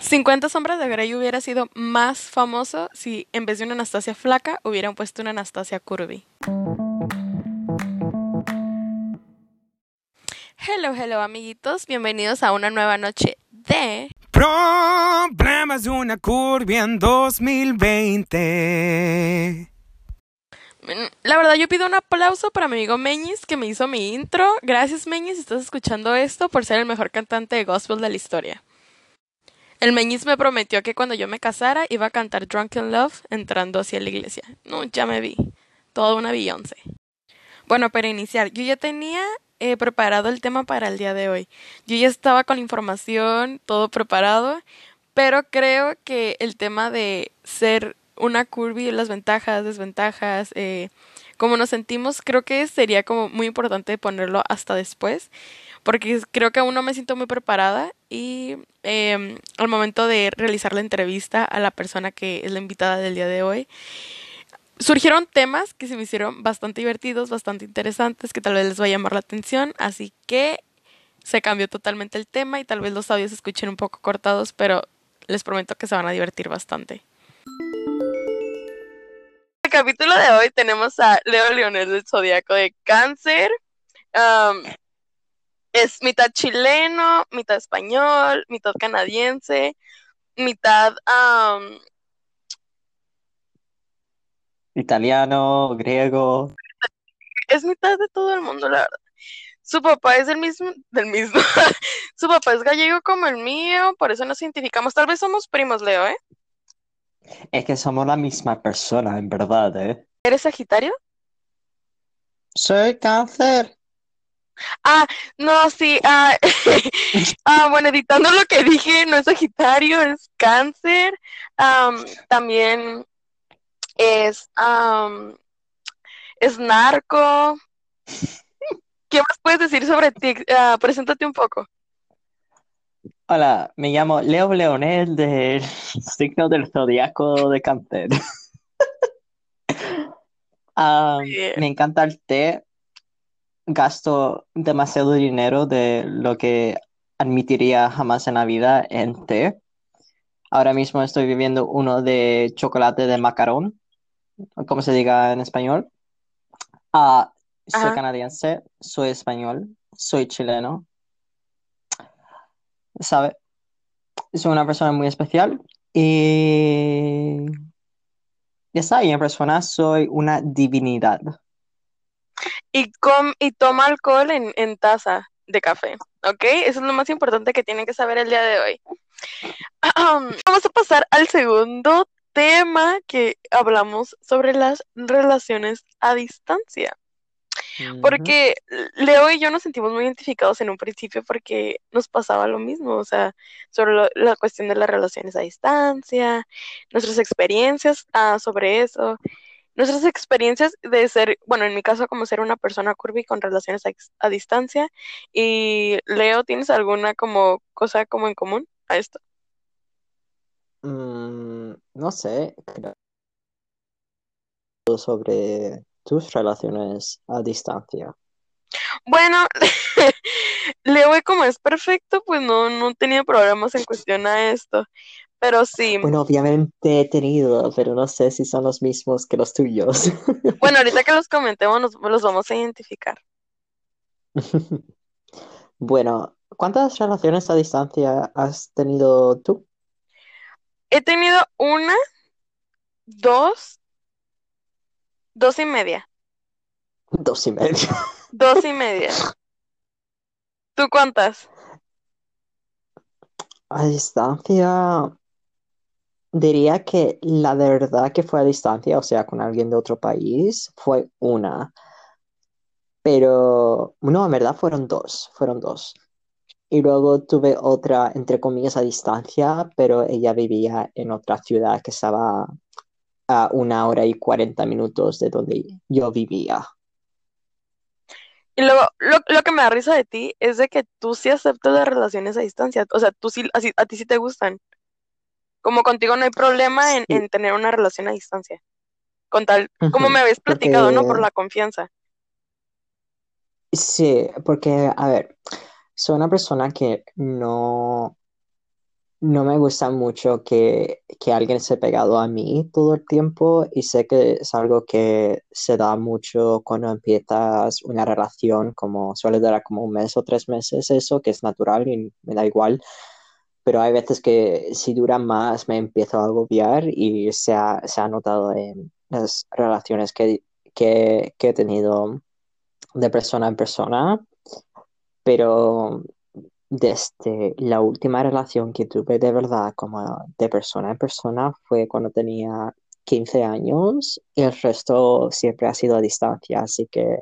50 sombras de Grey hubiera sido más famoso si en vez de una Anastasia flaca hubieran puesto una Anastasia curvy. Hello, hello amiguitos, bienvenidos a una nueva noche de Problemas de una curvia en 2020. Mm, La verdad, yo pido un aplauso para mi amigo Meñis que me hizo mi intro. Gracias, Meñis, si estás escuchando esto por ser el mejor cantante de gospel de la historia. El Meñis me prometió que cuando yo me casara iba a cantar Drunken Love entrando hacia la iglesia. No, ya me vi. Toda una Beyoncé. Bueno, para iniciar, yo ya tenía eh, preparado el tema para el día de hoy. Yo ya estaba con la información, todo preparado, pero creo que el tema de ser una curvy, las ventajas, desventajas, eh, cómo nos sentimos, creo que sería como muy importante ponerlo hasta después, porque creo que aún no me siento muy preparada y eh, al momento de realizar la entrevista a la persona que es la invitada del día de hoy, surgieron temas que se me hicieron bastante divertidos, bastante interesantes, que tal vez les va a llamar la atención, así que se cambió totalmente el tema y tal vez los audios se escuchen un poco cortados, pero les prometo que se van a divertir bastante. Capítulo de hoy tenemos a Leo Leonel del Zodíaco de Cáncer. Um, es mitad chileno, mitad español, mitad canadiense, mitad um, Italiano, griego. es mitad de todo el mundo, la verdad. Su papá es del mismo, del mismo. Su papá es gallego como el mío, por eso nos identificamos. Tal vez somos primos, Leo, ¿eh? Es que somos la misma persona, en verdad, ¿eh? ¿Eres Sagitario? Soy cáncer. Ah, no, sí. Ah, ah, bueno, editando lo que dije, no es Sagitario, es Cáncer. Am, también es, am, es narco. ¿Qué más puedes decir sobre ti? Ah, preséntate un poco. Hola, me llamo Leo Leonel del signo del zodiaco de cáncer. Ah, me encanta el té. Gasto demasiado dinero de lo que admitiría jamás en la vida en té. Ahora mismo estoy viviendo uno de chocolate de macarón, como se diga en español. Ah, soy Ajá. canadiense, soy español, soy chileno. ¿Sabe? Soy una persona muy especial y ya y en persona soy una divinidad. Y, com y toma alcohol en, en taza de café, ¿ok? Eso es lo más importante que tienen que saber el día de hoy. Vamos a pasar al segundo tema que hablamos sobre las relaciones a distancia. Porque Leo y yo nos sentimos muy identificados en un principio porque nos pasaba lo mismo, o sea, sobre lo- la cuestión de las relaciones a distancia, nuestras experiencias ah, sobre eso, nuestras experiencias de ser, bueno, en mi caso como ser una persona curvy con relaciones a, distancia. Y Leo, ¿tienes alguna como cosa como en común a esto? Mm, no sé, creo sobre tus relaciones a distancia. Bueno, Leo como es perfecto, pues no, no tenía problemas en cuestión a esto, pero sí. Bueno, obviamente he tenido, pero no sé si son los mismos que los tuyos. Bueno, ahorita que los comentemos nos, los vamos a identificar. Bueno, ¿cuántas relaciones a distancia has tenido tú? He tenido una, dos, dos y media, Dos y medio. dos y media. ¿Tú cuántas? A distancia, diría que la de verdad que fue a distancia, o sea, con alguien de otro país, fue una. Pero, no, en verdad fueron dos, fueron dos. Y luego tuve otra, entre comillas, a distancia, pero ella vivía en otra ciudad que estaba a una hora y cuarenta minutos de donde yo vivía. Y luego, lo, lo que me da risa de ti es de que tú sí aceptas las relaciones a distancia. O sea, tú sí, así, a ti sí te gustan. Como contigo no hay problema en, Sí. en tener una relación a distancia. Con tal, como me habéis platicado, ¿no? Por la confianza. Sí, porque, a ver, soy una persona que no, no me gusta mucho que, que alguien se pegado a mí todo el tiempo y sé que es algo que se da mucho cuando empiezas una relación, como suele durar como un mes o tres meses, eso que es natural y me da igual, pero hay veces que si dura más me empiezo a agobiar y se ha, se ha notado en las relaciones que, que, que he tenido de persona en persona, pero desde la última relación que tuve de verdad como de persona en persona fue cuando tenía 15 años el resto siempre ha sido a distancia, así que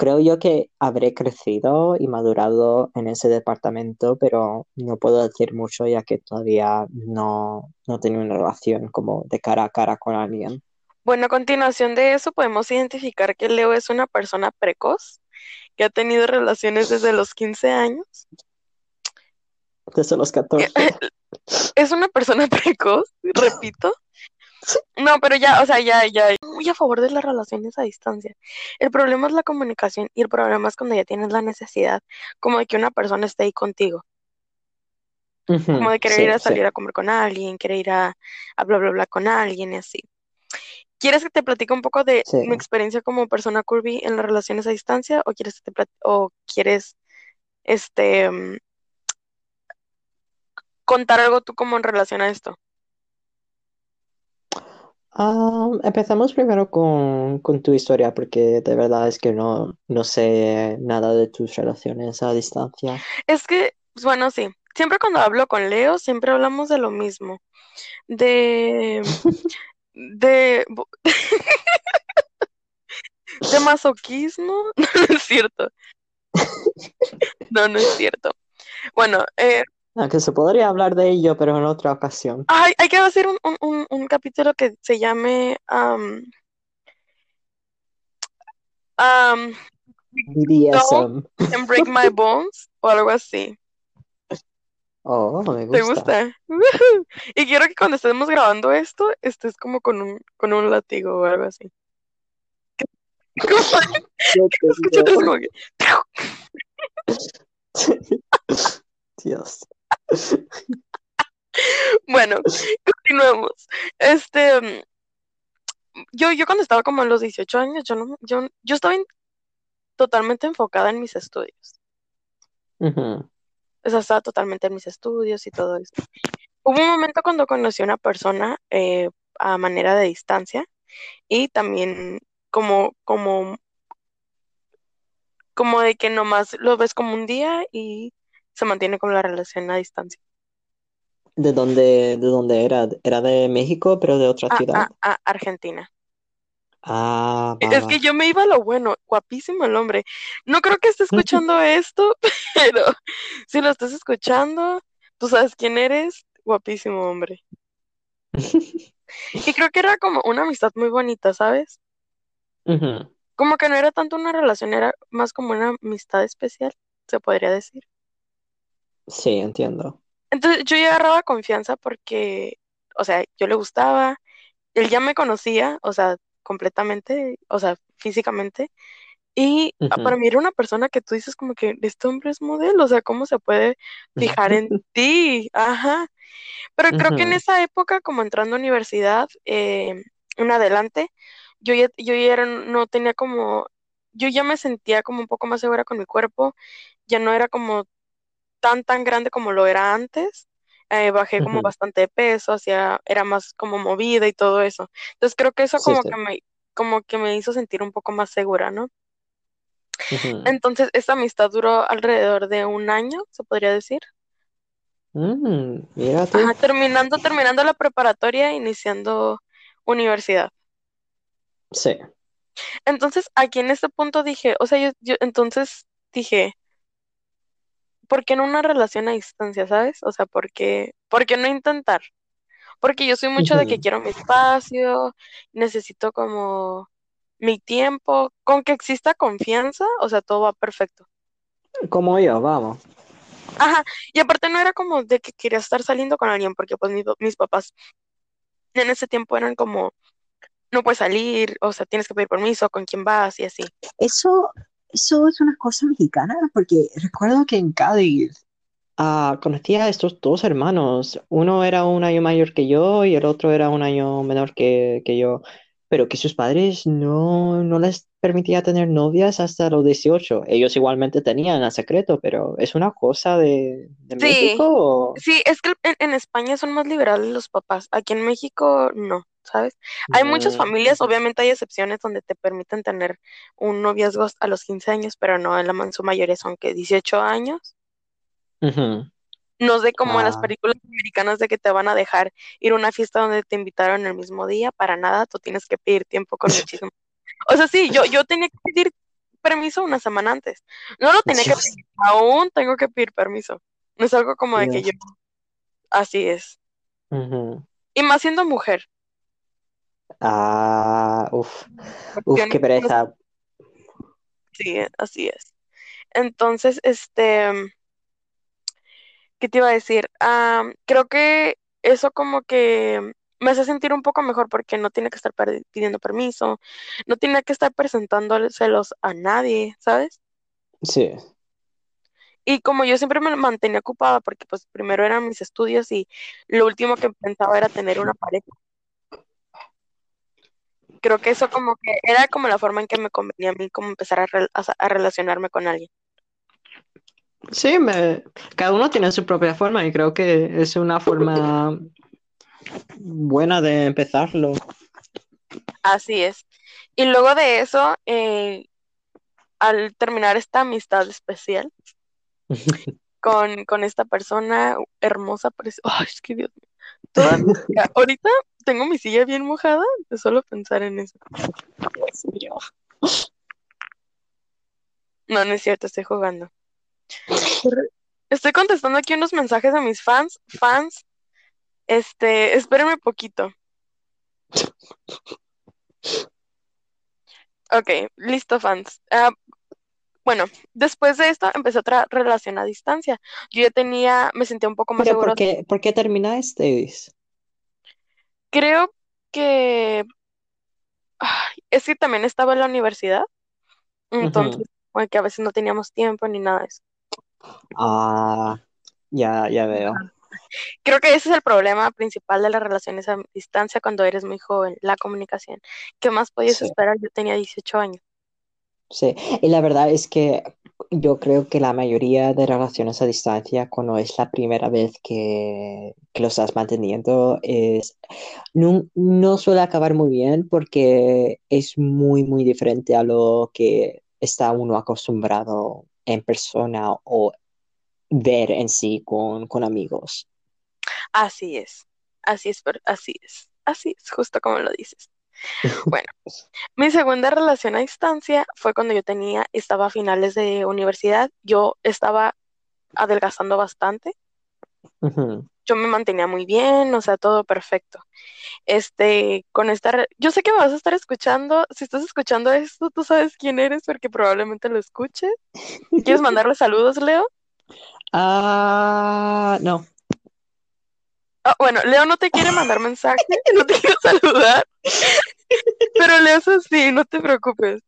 creo yo que habré crecido y madurado en ese departamento, pero no puedo decir mucho ya que todavía no, no tengo una relación como de cara a cara con alguien. Bueno, a continuación de eso podemos identificar que Leo es una persona precoz, que ha tenido relaciones desde los 15 años. Desde los 14. Es una persona precoz, repito. No, pero ya, o sea, ya, ya, muy a favor de las relaciones a distancia. El problema es la comunicación y el problema es cuando ya tienes la necesidad, como de que una persona esté ahí contigo, como de querer Sí, ir a sí, salir a comer con alguien, querer ir a, a bla, bla, bla con alguien y así. ¿Quieres que te platique un poco de sí. mi experiencia como persona curvy en las relaciones a distancia o quieres que te o quieres este mm, contar algo tú como en relación a esto? Ah, empezamos primero con, con tu historia, porque de verdad es que no, no sé nada de tus relaciones a distancia. Es que, pues, bueno, sí. Siempre cuando hablo con Leo, siempre hablamos de lo mismo. De, de, de masoquismo. No, no es cierto. No, no es cierto. Bueno, eh, Aunque se podría hablar de ello, pero en otra ocasión. ay, hay que hacer un, un, un, un capítulo que se llame um, um, BDSM. and Break My Bones o algo así. Oh, me ¿Te gusta. gusta? Woohoo. Y quiero que cuando estemos grabando esto, estés como con un, con un látigo o algo así. Como escuchas como que- Dios. Bueno, continuemos. Este, mm, yo, yo cuando estaba como en los 18 años, yo no, yo, yo estaba en- totalmente enfocada en mis estudios. Ujú. O sea, estaba totalmente en mis estudios y todo eso. Hubo un momento cuando conocí a una persona eh, a manera de distancia y también como, como, como de que nomás lo ves como un día y se mantiene con la relación a distancia. ¿De dónde, de dónde era? Era de México, pero de otra A, ciudad. a, a Argentina. Ah, va, Es va. que yo me iba a lo bueno, guapísimo el hombre. No creo que esté escuchando esto, pero si lo estás escuchando, tú sabes quién eres, guapísimo hombre. Y creo que era como una amistad muy bonita, ¿sabes? Como que no era tanto una relación, era más como una amistad especial, se podría decir. Sí, entiendo. Entonces yo ya agarraba confianza porque, o sea, yo le gustaba, él ya me conocía, o sea, completamente, o sea, físicamente. Y para mí era una persona que tú dices como que este hombre es modelo, o sea, ¿cómo se puede fijar en ti? Ajá. Pero creo que en esa época, como entrando a universidad, eh, en adelante, yo ya, yo ya era- no tenía como, yo ya me sentía como un poco más segura con mi cuerpo, ya no era como tan, tan grande como lo era antes. eh, bajé como bastante de peso, hacía, era más como movida y todo eso. Entonces creo que eso como sí. que me, como que me hizo sentir un poco más segura, ¿no? Entonces, esta amistad duró alrededor de un año, se podría decir. Mm, mira tú. Ajá, terminando, terminando la preparatoria, iniciando universidad. Sí. Entonces, aquí en este punto dije, o sea, yo, yo entonces dije, ¿por qué no una relación a distancia, sabes? O sea, ¿por qué, por qué no intentar? Porque yo soy mucho de que quiero mi espacio, necesito como mi tiempo, con que exista confianza, o sea, todo va perfecto. Como yo, vamos. Ajá, y aparte no era como de que quería estar saliendo con alguien, porque pues mi- mis papás en ese tiempo eran como, no puedes salir, o sea, tienes que pedir permiso, con quién vas y así. Eso, eso es una cosa mexicana, porque recuerdo que en Cádiz ah, conocí a estos dos hermanos. Uno era un año mayor que yo y el otro era un año menor que, que yo. Pero que sus padres no, no les permitía tener novias hasta los 18. Ellos igualmente tenían a secreto, pero ¿es una cosa de, de Sí, México o...? sí, es que en, en España son más liberales los papás. Aquí en México no, ¿sabes? Hay muchas familias, obviamente hay excepciones donde te permiten tener un noviazgo a los 15 años, pero no, en la en su mayoría son que 18 años. No sé como en las Ah, películas americanas de que te van a dejar ir a una fiesta donde te invitaron el mismo día, para nada, tú tienes que pedir tiempo con muchísimo. O sea, sí, yo, yo tenía que pedir permiso una semana antes. No lo tenía que pedir, aún tengo que pedir permiso. No es algo como de que yo, así es. Y más siendo mujer, Ah, uf, uf, qué pereza. sí, así es. Entonces, este, ¿qué te iba a decir? Ah, creo que eso como que me hace sentir un poco mejor porque no tiene que estar pidiendo permiso, no tiene que estar presentándoselos a nadie, ¿sabes? Sí, Y como yo siempre me mantenía ocupada porque pues primero eran mis estudios y lo último que pensaba era tener una pareja. Creo que eso como que era como la forma en que me convenía a mí como empezar a, rel- a, relacionarme con alguien. sí, me- cada uno tiene su propia forma y creo que es una forma buena de empezarlo. Así es. Y luego de eso, eh, al terminar esta amistad especial con, con esta persona hermosa, preci- Ay, es que Dios mío. Ahorita tengo mi silla bien mojada de solo pensar en eso. Dios mío. No, no es cierto, estoy jugando. Estoy contestando aquí unos mensajes a mis fans. Fans, este, espérenme poquito. Ok, listo, fans. Ah, bueno, después de esto empecé otra relación a distancia. Yo ya tenía, me sentía un poco más Pero seguro. ¿por qué, por qué terminasteis? Creo que ay, es que también estaba en la universidad, entonces, como que a veces no teníamos tiempo ni nada de eso. Ah, ya, ya veo. Creo que ese es el problema principal de las relaciones a distancia cuando eres muy joven, la comunicación. ¿Qué más podías Sí, esperar? Yo tenía 18 años. sí. Y la verdad es que yo creo que la mayoría de relaciones a distancia, cuando es la primera vez que, que lo estás manteniendo, es no, no suele acabar muy bien porque es muy, muy diferente a lo que está uno acostumbrado en persona o ver en sí con, con amigos. Así es, así es, así es, así es, justo como lo dices. Bueno, mi segunda relación a distancia fue cuando yo tenía, estaba a finales de universidad, yo estaba adelgazando bastante, yo me mantenía muy bien, o sea, todo perfecto. Este, con esta, yo sé que me vas a estar escuchando, si estás escuchando esto, tú sabes quién eres porque probablemente lo escuches. ¿Quieres mandarle saludos, Leo? Ah, no. Ah, bueno, Leo no te quiere mandar mensaje, no te quiere saludar, pero Leo es así, no te preocupes.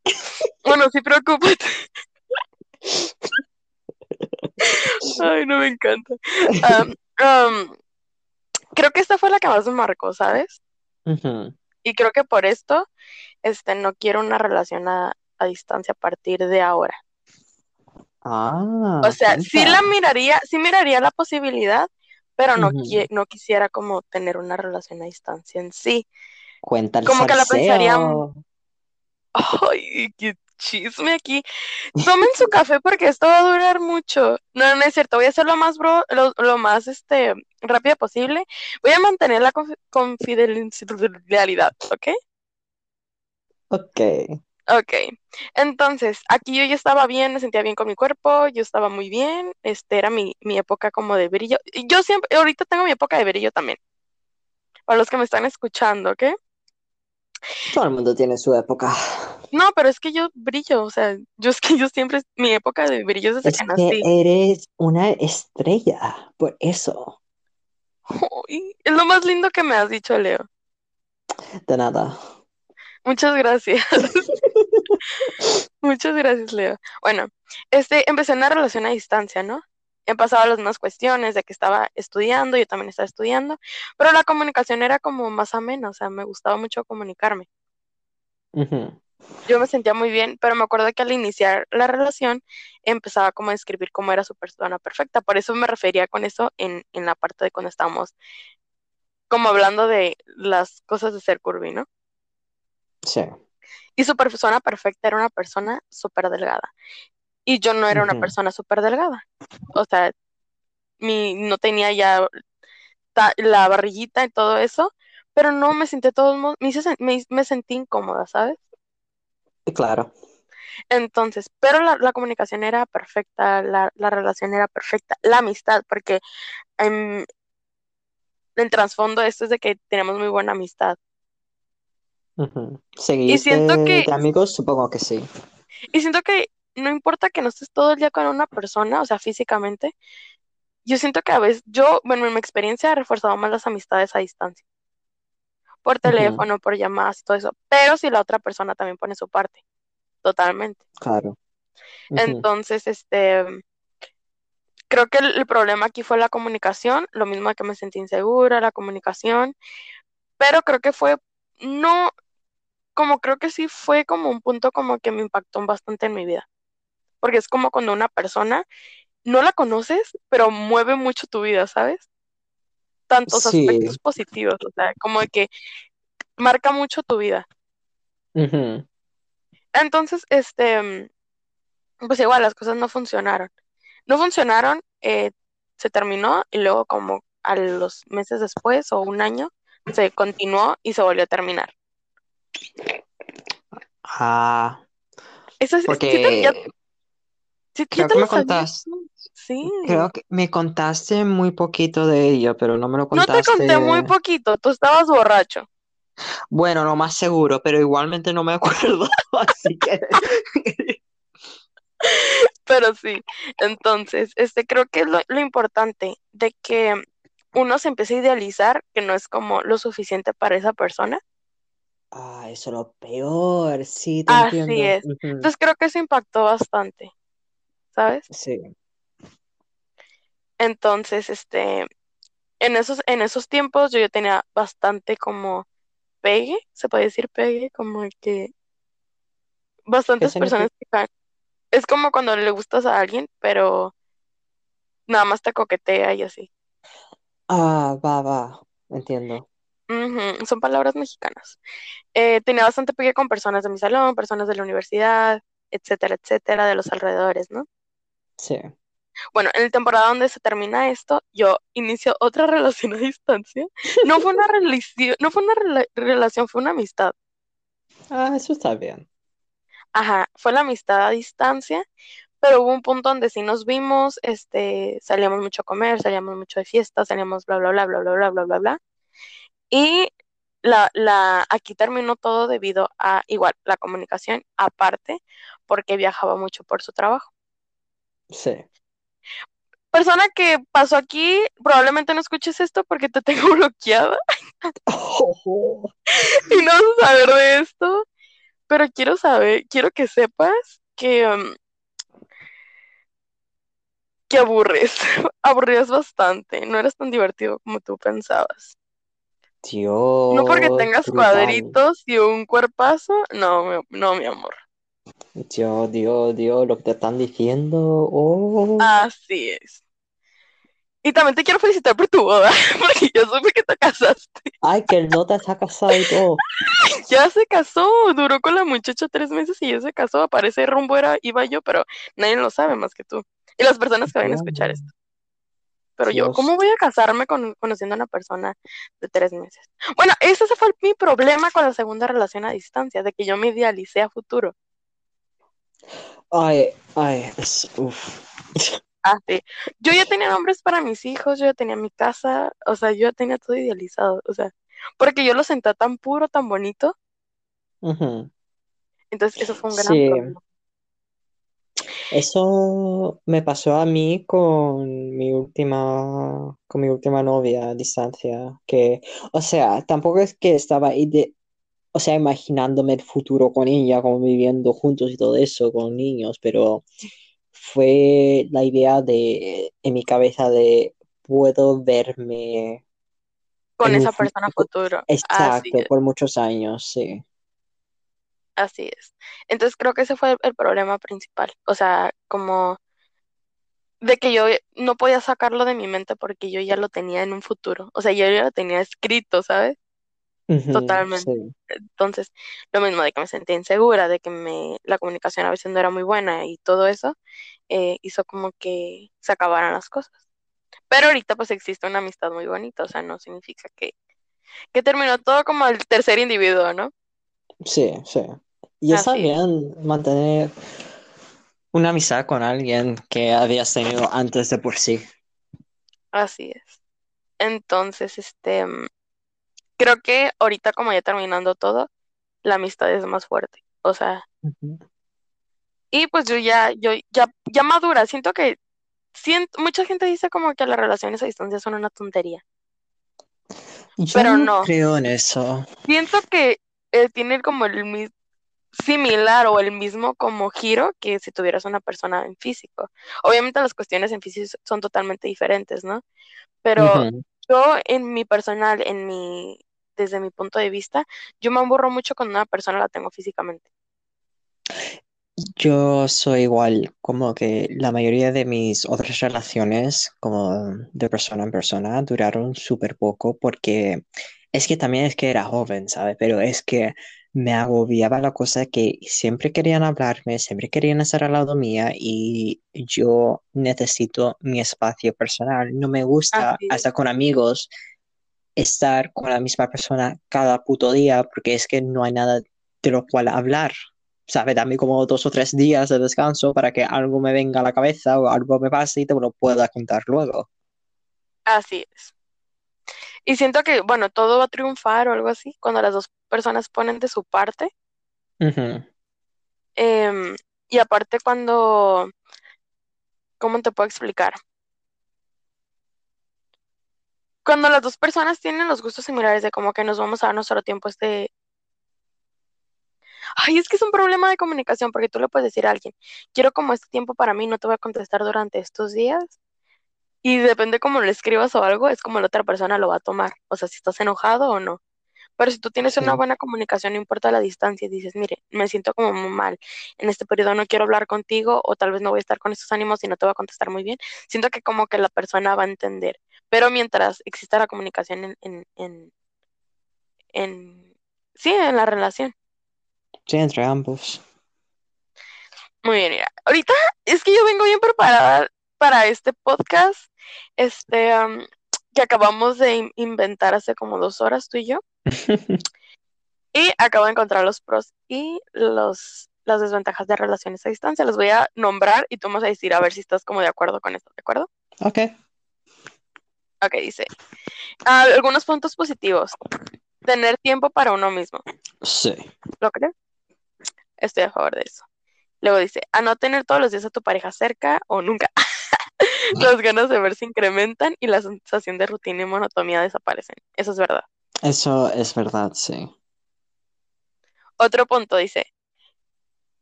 Bueno, sí, preocúpate. Ay, no me encanta. Am, am, creo que esta fue la que más me marcó, ¿sabes? Y creo que por esto, este, no quiero una relación a, a distancia a partir de ahora. Ah, O sea, sí la miraría, sí miraría la posibilidad, pero no, qui- no quisiera como tener una relación a distancia en sí. Cuenta el Como que la pensaría, ay, qué chisme aquí. Tomen su café porque esto va a durar mucho. No, no es cierto, voy a hacer lo más bro, lo, lo más este rápido posible. Voy a mantener la confi- confidencialidad, ¿ok? Ok. Ok. Entonces, aquí yo ya estaba bien, me sentía bien con mi cuerpo, yo estaba muy bien, este era mi, mi época como de brillo. Y Yo siempre, ahorita tengo mi época de brillo también, para los que me están escuchando, ¿ok? Todo el mundo tiene su época. No, pero es que yo brillo, o sea, yo es que yo siempre, mi época de brillo es desde Es que que nací. eres una estrella, por eso. Uy, es lo más lindo que me has dicho, Leo. De nada. Muchas gracias. Muchas gracias, Leo. Bueno, este, empecé una relación a distancia, ¿no? he pasado las mismas cuestiones de que estaba estudiando, yo también estaba estudiando, pero la comunicación era como más amena, o sea, me gustaba mucho comunicarme. Yo me sentía muy bien, pero me acuerdo que al iniciar la relación empezaba como a describir cómo era su persona perfecta. Por eso me refería con eso en, en la parte de cuando estábamos como hablando de las cosas de ser curvy, ¿no? Sí. Y su persona perfecta era una persona súper delgada. Y yo no era una persona súper delgada. O sea, mi, no tenía ya ta- la barriguita y todo eso, pero no me sentí modos, me, hice me, me sentí incómoda, ¿sabes? Claro. Entonces, pero la, la comunicación era perfecta, la, la relación era perfecta, la amistad, porque em, el trasfondo de esto es de que tenemos muy buena amistad. Ujú. Y ¿Seguís siento de, que, de amigos? Supongo que sí. y siento que no importa que no estés todo el día con una persona, o sea, físicamente, yo siento que a veces, yo, bueno, en mi experiencia he reforzado más las amistades a distancia, por teléfono, por llamadas y todo eso, pero si la otra persona también pone su parte, totalmente. Claro. Entonces, este, creo que el, el problema aquí fue la comunicación, lo mismo que me sentí insegura, la comunicación, pero creo que fue, no, como creo que sí fue como un punto como que me impactó bastante en mi vida, porque es como cuando una persona no la conoces, pero mueve mucho tu vida, ¿sabes? Tantos Sí. aspectos positivos, o sea, como de que marca mucho tu vida. Entonces, este, pues igual las cosas no funcionaron. No funcionaron, eh, se terminó y luego como a los meses después o un año se continuó y se volvió a terminar. Ah, Eso es, sí, porque sí- creo que me contaste. Sí. creo que me contaste muy poquito de ello, pero no me lo No te conté muy contaste. poquito, tú estabas borracho. Bueno, lo más seguro, pero igualmente no me acuerdo, así que Pero sí, entonces, este, creo que es lo, lo importante de que uno se empiece a idealizar que no es como lo suficiente para esa persona. Ah, eso es lo peor, sí, te Así entiendo. es. Ujú. Entonces creo que eso impactó bastante, ¿sabes? Sí. Entonces, este, en esos, en esos tiempos yo ya tenía bastante como pegue, se puede decir pegue, como que ¿Qué bastantes personas que. Es como cuando le gustas a alguien, pero nada más te coquetea y así. Ah, va, va, entiendo. Son palabras mexicanas. Eh, tenía bastante pegue con personas de mi salón, personas de la universidad, etcétera, etcétera, de los alrededores, ¿no? Sí. Bueno, en la temporada donde se termina esto, yo inicio otra relación a distancia. No fue una relación, no fue una rela- relación, fue una amistad. Ah, eso está bien. Ajá, fue la amistad a distancia, pero hubo un punto donde sí nos vimos, este, salíamos mucho a comer, salíamos mucho de fiesta, salíamos bla, bla, bla, bla, bla, bla, bla, bla, bla. Y la, la, aquí terminó todo debido a, igual, la comunicación aparte, porque viajaba mucho por su trabajo. Sí. Persona que pasó aquí, probablemente no escuches esto porque te tengo bloqueada y no vas a saber de esto, pero quiero saber, quiero que sepas que, um, que aburres, aburrías bastante, no eres tan divertido como tú pensabas. No porque Dios, tengas brutal. cuadritos y un cuerpazo, no, mi- no, mi amor. Dios, Dios, Dios, lo que te están diciendo. Oh. Así es. Y también te quiero felicitar por tu boda, porque yo supe que te casaste. Ay, que el nota ha casado y todo. Ya se casó, duró con la muchacha tres meses y ya se casó. Aparece rumbo era, iba yo, pero nadie lo sabe más que tú. Y las personas que vayan a escuchar Dios, esto. Pero yo. ¿cómo voy a casarme con, conociendo a una persona de tres meses? Bueno, ese fue mi problema con la segunda relación a distancia, de que yo me idealicé a futuro. Ay, ay, es, uf. Así. Yo ya tenía nombres para mis hijos, yo ya tenía mi casa, o sea, yo ya tenía todo idealizado, o sea, porque yo lo sentía tan puro, tan bonito, entonces eso fue un gran Sí, problema. Eso me pasó a mí con mi última, con mi última novia a distancia, que, o sea, tampoco es que estaba ide- o sea, imaginándome el futuro con ella, como viviendo juntos y todo eso, con niños, pero fue la idea de, en mi cabeza de, puedo verme Con esa persona futuro. futuro. Así Exacto, por muchos años, sí. Así es. Entonces creo que ese fue el problema principal. O sea, como de que yo no podía sacarlo de mi mente porque yo ya lo tenía en un futuro. O sea, yo ya lo tenía escrito, ¿sabes? Totalmente. sí. Entonces, lo mismo de que me sentía insegura, de que me, la comunicación a veces no era muy buena y todo eso, eh, hizo como que se acabaran las cosas. Pero ahorita pues existe una amistad muy bonita, o sea, no significa que, que terminó todo como el tercer individuo, ¿no? Sí, sí. Y está Así bien mantener una amistad con alguien que habías tenido antes de por sí. así es. Entonces, este, mm, creo que ahorita como ya terminando todo, la amistad es más fuerte. O sea, y pues yo ya, yo ya, ya madura, siento que siento, mucha gente dice como que las relaciones a distancia son una tontería, Yo pero no no. creo en eso. Siento que eh, tiene como el mismo similar o el mismo como giro que si tuvieras una persona en físico. Obviamente las cuestiones en físico son totalmente diferentes, ¿no? Pero yo en mi personal, en mi, desde mi punto de vista, yo me aburro mucho cuando una persona la tengo físicamente. Yo soy igual, como que la mayoría de mis otras relaciones, como de persona en persona, duraron súper poco porque es que también es que era joven, ¿sabes? Pero es que me agobiaba la cosa que siempre querían hablarme, siempre querían estar al lado mía y yo necesito mi espacio personal. No me gusta, es. hasta con amigos, estar con la misma persona cada puto día porque es que no hay nada de lo cual hablar. ¿Sabes? Dame como dos o tres días de descanso para que algo me venga a la cabeza o algo me pase y te lo pueda contar luego. Así es. Y siento que, bueno, todo va a triunfar o algo así cuando las dos personas ponen de su parte. Em, y aparte cuando, ¿cómo te puedo explicar? Cuando las dos personas tienen los gustos similares de como que nos vamos a dar nuestro tiempo este... Ay, es que es un problema de comunicación porque tú le puedes decir a alguien, quiero como este tiempo para mí, no te voy a contestar durante estos días. Y depende cómo lo escribas o algo, es como la otra persona lo va a tomar. O sea, si estás enojado o no. Pero si tú tienes una buena comunicación, no importa la distancia, y dices, mire, me siento como muy mal, en este periodo no quiero hablar contigo o tal vez no voy a estar con estos ánimos y no te voy a contestar muy bien, siento que como que la persona va a entender. Pero mientras exista la comunicación en, en, en, en- sí, en la relación. Sí, entre ambos. Muy bien, mira. Ahorita es que yo vengo bien preparada para este podcast, este, am, que acabamos de in- inventar hace como dos horas tú y yo. Y acabo de encontrar los pros y los, las desventajas de relaciones a distancia. Los voy a nombrar y tú me vas a decir a ver si estás como de acuerdo con esto, ¿de acuerdo? Ok. Ok, dice. ah, algunos puntos positivos. Tener tiempo para uno mismo. Sí. ¿Lo crees? Estoy a favor de eso. Luego dice, a no tener todos los días a tu pareja cerca o nunca. Las ganas de ver se incrementan y la sensación de rutina y monotonía desaparecen. Eso es verdad. Eso es verdad, sí. Otro punto dice,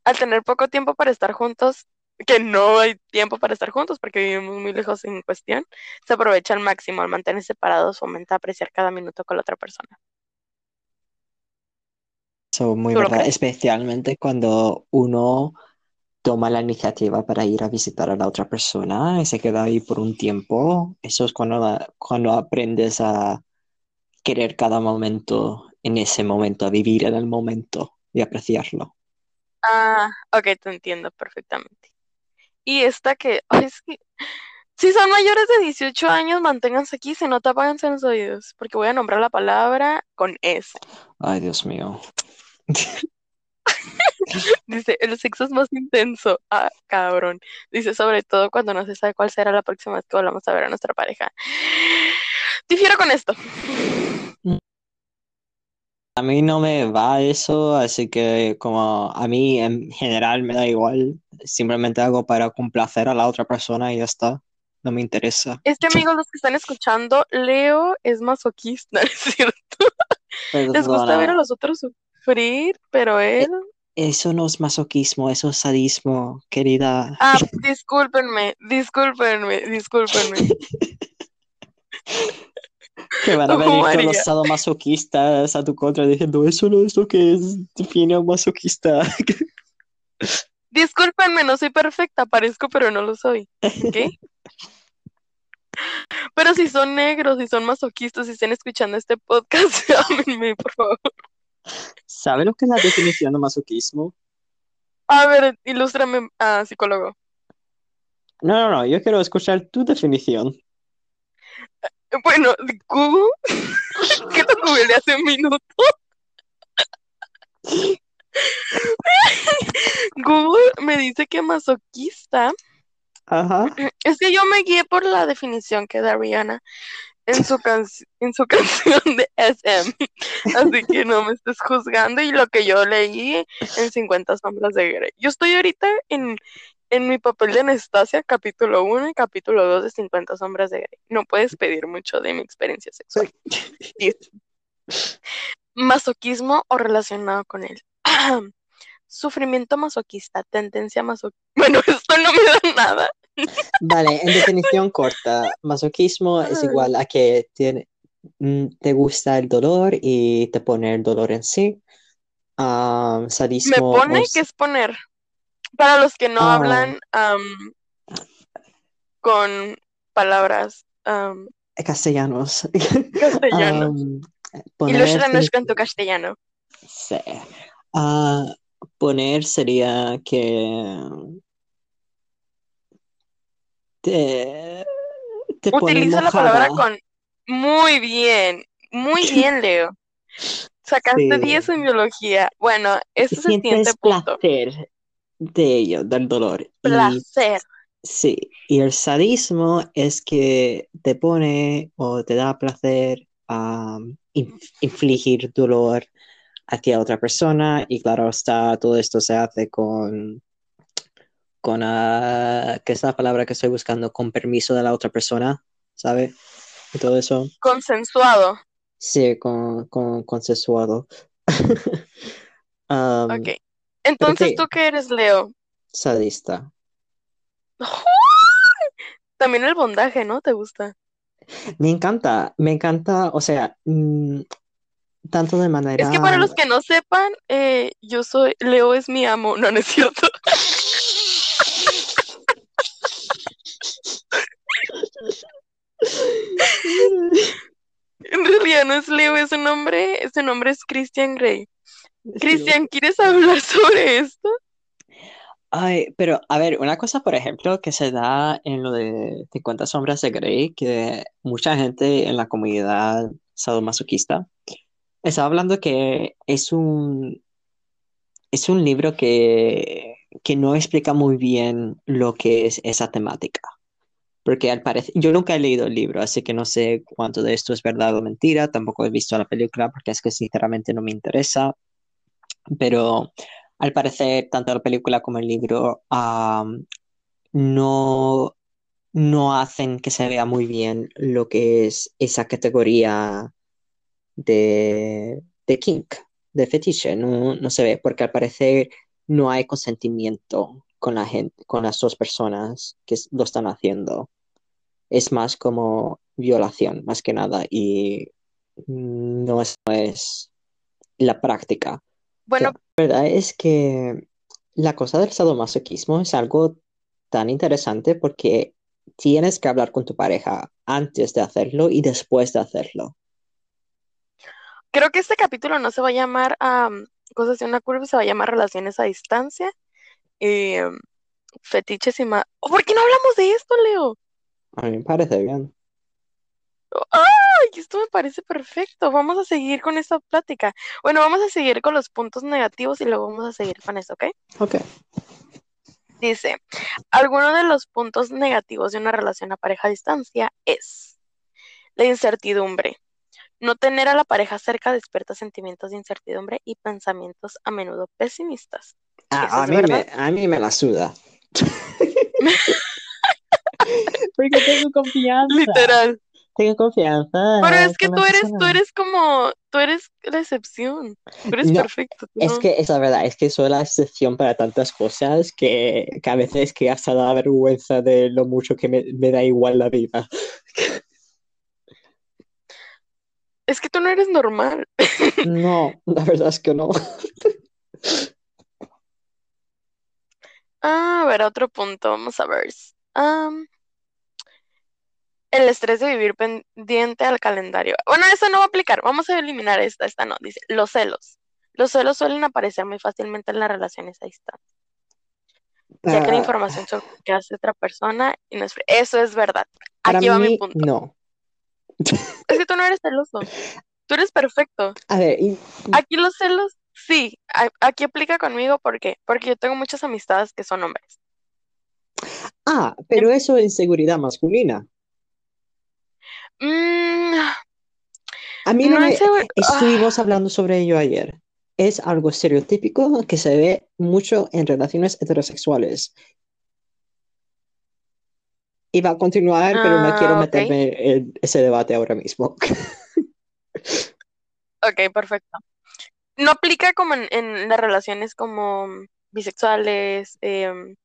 al tener poco tiempo para estar juntos, que no hay tiempo para estar juntos porque vivimos muy lejos en cuestión, se aprovecha al máximo al mantener separados, fomenta apreciar cada minuto con la otra persona. Eso muy ¿Tú lo verdad, especialmente cuando uno toma la iniciativa para ir a visitar a la otra persona y se queda ahí por un tiempo. Eso es cuando, cuando aprendes a querer cada momento en ese momento, a vivir en el momento y apreciarlo. Ah, ok, te entiendo perfectamente. Y esta que, ay, es que, si son mayores de 18 años, manténganse aquí, si no, tapáganse los oídos, porque voy a nombrar la palabra con S. Ay, Dios mío. Dice, el sexo es más intenso. Ah, cabrón. Dice, sobre todo cuando no se sabe cuál será la próxima vez que volvamos a ver a nuestra pareja. Difiero con esto. A mí no me va eso, así que como a mí en general me da igual, simplemente hago para complacer a la otra persona y ya está, no me interesa. Es que, amigos, los que están escuchando, Leo es masoquista, ¿no es cierto? Les gusta ver a los otros sufrir, pero él eso no es masoquismo, eso es sadismo, querida. Ah, discúlpenme, discúlpenme, discúlpenme. Que van a venir con los sadomasoquistas a tu contra diciendo, eso no es lo que es, define a un masoquista. Discúlpenme, no soy perfecta, parezco, pero no lo soy. ¿Ok? Pero si son negros, si son masoquistas, si están escuchando este podcast, llámenme, por favor. ¿Sabe lo que es la definición de masoquismo? A ver, ilústrame, ah, psicólogo. No, no, no, yo quiero escuchar tu definición. Bueno, Google, que lo googleé hace un minuto. Google me dice que masoquista Ajá. Es que yo me guié por la definición que da Rihanna en su, can- en su canción de SM. Así que no me estés juzgando y lo que yo leí en 50 sombras de Grey. Yo estoy ahorita en, en mi papel de Anastasia, capítulo 1 y capítulo 2 de 50 sombras de Grey. No puedes pedir mucho de mi experiencia sexual. Masoquismo o relacionado con él. Sufrimiento masoquista, tendencia masoquista. Bueno, esto no me da nada. Vale, en definición corta, masoquismo es igual a que tiene- mm, te gusta el dolor y te pone el dolor en sí. Ah, Me sadismo pone que es poner. Para los que no Ah. hablan con palabras am, castellanos. castellanas. Am, poner tu significa- castellano. Sí. Ah, poner sería que te, te pone Utiliza la palabra con muy bien. Muy bien, Leo. Sacaste Sí. 10 en biología. Bueno, este es el siguiente punto. placer de ello, del dolor. Y Placer. sí, y el sadismo es que te pone o te da placer a infligir dolor hacia otra persona y claro está, todo esto se hace con, con ah, ¿qué es la palabra que estoy buscando? Con permiso de la otra persona, ¿sabe? Y todo eso. Consensuado. Sí, con, con consensuado. Um, Ok. Entonces, sí. ¿tú qué eres, Leo? sadista. También el bondaje, ¿no? ¿Te gusta? Me encanta, me encanta, o sea, mm, tanto de manera... Es que para los que no sepan, eh, yo soy, Leo es mi amo, no, no es cierto. En realidad no es Leo, es un nombre, ese nombre es Christian Grey. Christian, ¿quieres hablar sobre esto? Ay, pero a ver, una cosa, por ejemplo, que se da en lo de 50 sombras de Grey, que mucha gente en la comunidad sadomasoquista está hablando que es un, es un libro que, que no explica muy bien lo que es esa temática. Porque al parecer, yo nunca he leído el libro, así que no sé cuánto de esto es verdad o mentira, tampoco he visto la película porque es que sinceramente no me interesa, pero al parecer tanto la película como el libro am, no, no hacen que se vea muy bien lo que es esa categoría de, de kink, de fetiche, no, no se ve, porque al parecer no hay consentimiento con la gente, con las dos personas que lo están haciendo. Es más como violación, más que nada, y no es, no es la práctica. Bueno, La verdad es que la cosa del sadomasoquismo es algo tan interesante porque tienes que hablar con tu pareja antes de hacerlo y después de hacerlo. creo que este capítulo no se va a llamar am, Cosas de una curva, se va a llamar Relaciones a distancia. Em, fetiches y más. ¿Oh, ¿Por qué no hablamos de esto, Leo? A mí me parece bien. ¡Ay! Esto me parece perfecto. Vamos a seguir con esta plática. Bueno, vamos a seguir con los puntos negativos y luego vamos a seguir con eso, ¿ok? Ok. Dice, alguno de los puntos negativos de una relación a pareja a distancia es la incertidumbre. No tener a la pareja cerca despierta sentimientos de incertidumbre y pensamientos a menudo pesimistas. A, Eso a mí me, a mí me la suda. Porque tengo confianza. Literal. Tengo confianza Pero es que tú eres, tú eres como, tú eres la excepción. Tú eres No, perfecto. es que es la verdad, es que soy la excepción para tantas cosas que, que a veces que hasta da vergüenza de lo mucho que me, me da igual la vida. Es que tú no eres normal. No, la verdad es que no. Ah, a ver, otro punto, vamos a ver. Am, el estrés de vivir pendiente al calendario. Bueno, eso no va a aplicar. Vamos a eliminar esta, esta no. Dice, los celos. Los celos suelen aparecer muy fácilmente en las relaciones a distancia, ya que la Ah, información sobre qué hace otra persona y no es... Eso es verdad. para Aquí va mi mí, punto. no. Es que tú no eres celoso. Tú eres perfecto. A ver, y- Aquí los celos, sí. Aquí aplica conmigo, ¿por qué? Porque yo tengo muchas amistades que son hombres. ah, pero eso es inseguridad masculina. Mm, A mí no no me... Estuvimos hablando sobre ello ayer. Es algo estereotípico que se ve mucho en relaciones heterosexuales. Y va a continuar, pero no quiero Ah, meterme en ese debate ahora mismo. Ok, perfecto. No aplica como en, en las relaciones como bisexuales, em,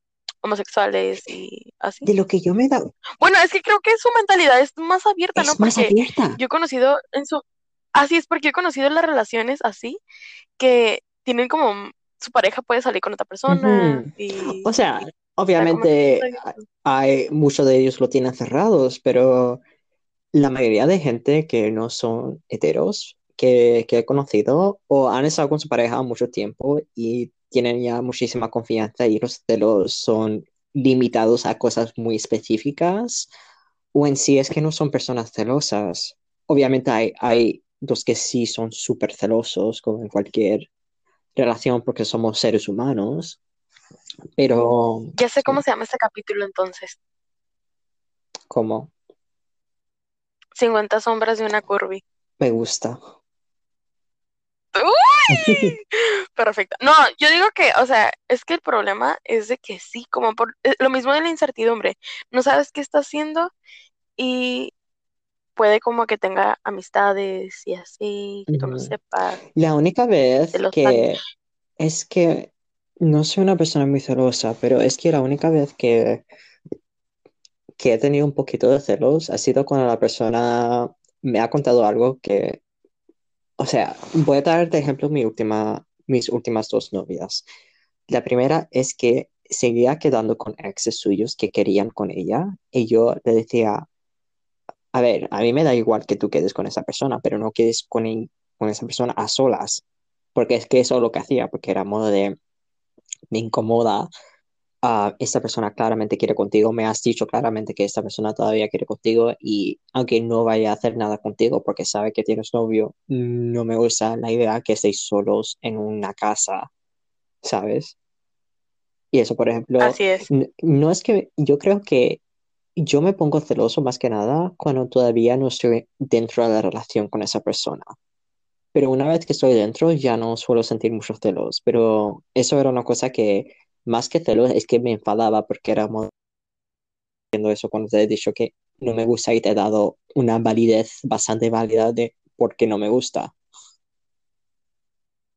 homosexuales y así. De lo que yo me he dado, Bueno, es que creo que su mentalidad es más abierta, ¿no? es más Porque abierta. yo he conocido en su... Así es, porque he conocido las relaciones así, que tienen como... Su pareja puede salir con otra persona y... O sea, y obviamente hay muchos de ellos lo tienen cerrados, pero la mayoría de gente que no son heteros, que, que he conocido o han estado con su pareja mucho tiempo y tienen ya muchísima confianza y los celos son limitados a cosas muy específicas, o en sí es que no son personas celosas. Obviamente hay, hay los que sí son súper celosos, como en cualquier relación, porque somos seres humanos, pero Ya sé cómo se llama este capítulo entonces. como 50 sombras de una curvy. me gusta. ¡Uy! Perfecto. No, yo digo que, o sea, es que el problema es de que sí, como por eh, lo mismo de la incertidumbre. No sabes qué está haciendo y puede como que tenga amistades y así, que tú no sepas. La única vez que es que no soy una persona muy celosa, pero es que la única vez que, que he tenido un poquito de celos ha sido cuando la persona me ha contado algo que, o sea, voy a dar de ejemplo mi mis últimas dos novias. La primera es que seguía quedando con exes suyos que querían con ella y yo le decía, a ver, a mí me da igual que tú quedes con esa persona, pero no quedes con, con esa persona a solas, porque es que eso es lo que hacía, porque era modo de, me incomoda, ah, esta persona claramente quiere contigo, me has dicho claramente que esta persona todavía quiere contigo y aunque no vaya a hacer nada contigo porque sabe que tienes novio, no me gusta la idea que estéis solos en una casa, ¿sabes? Y eso, por ejemplo, Así es. n- no es que yo creo que yo me pongo celoso más que nada cuando todavía no estoy dentro de la relación con esa persona. Pero una vez que estoy dentro ya no suelo sentir muchos celos. Pero eso era una cosa que más que celos es que me enfadaba porque era mo- haciendo eso cuando te he dicho que no me gusta y te he dado una validez bastante válida de por qué no me gusta.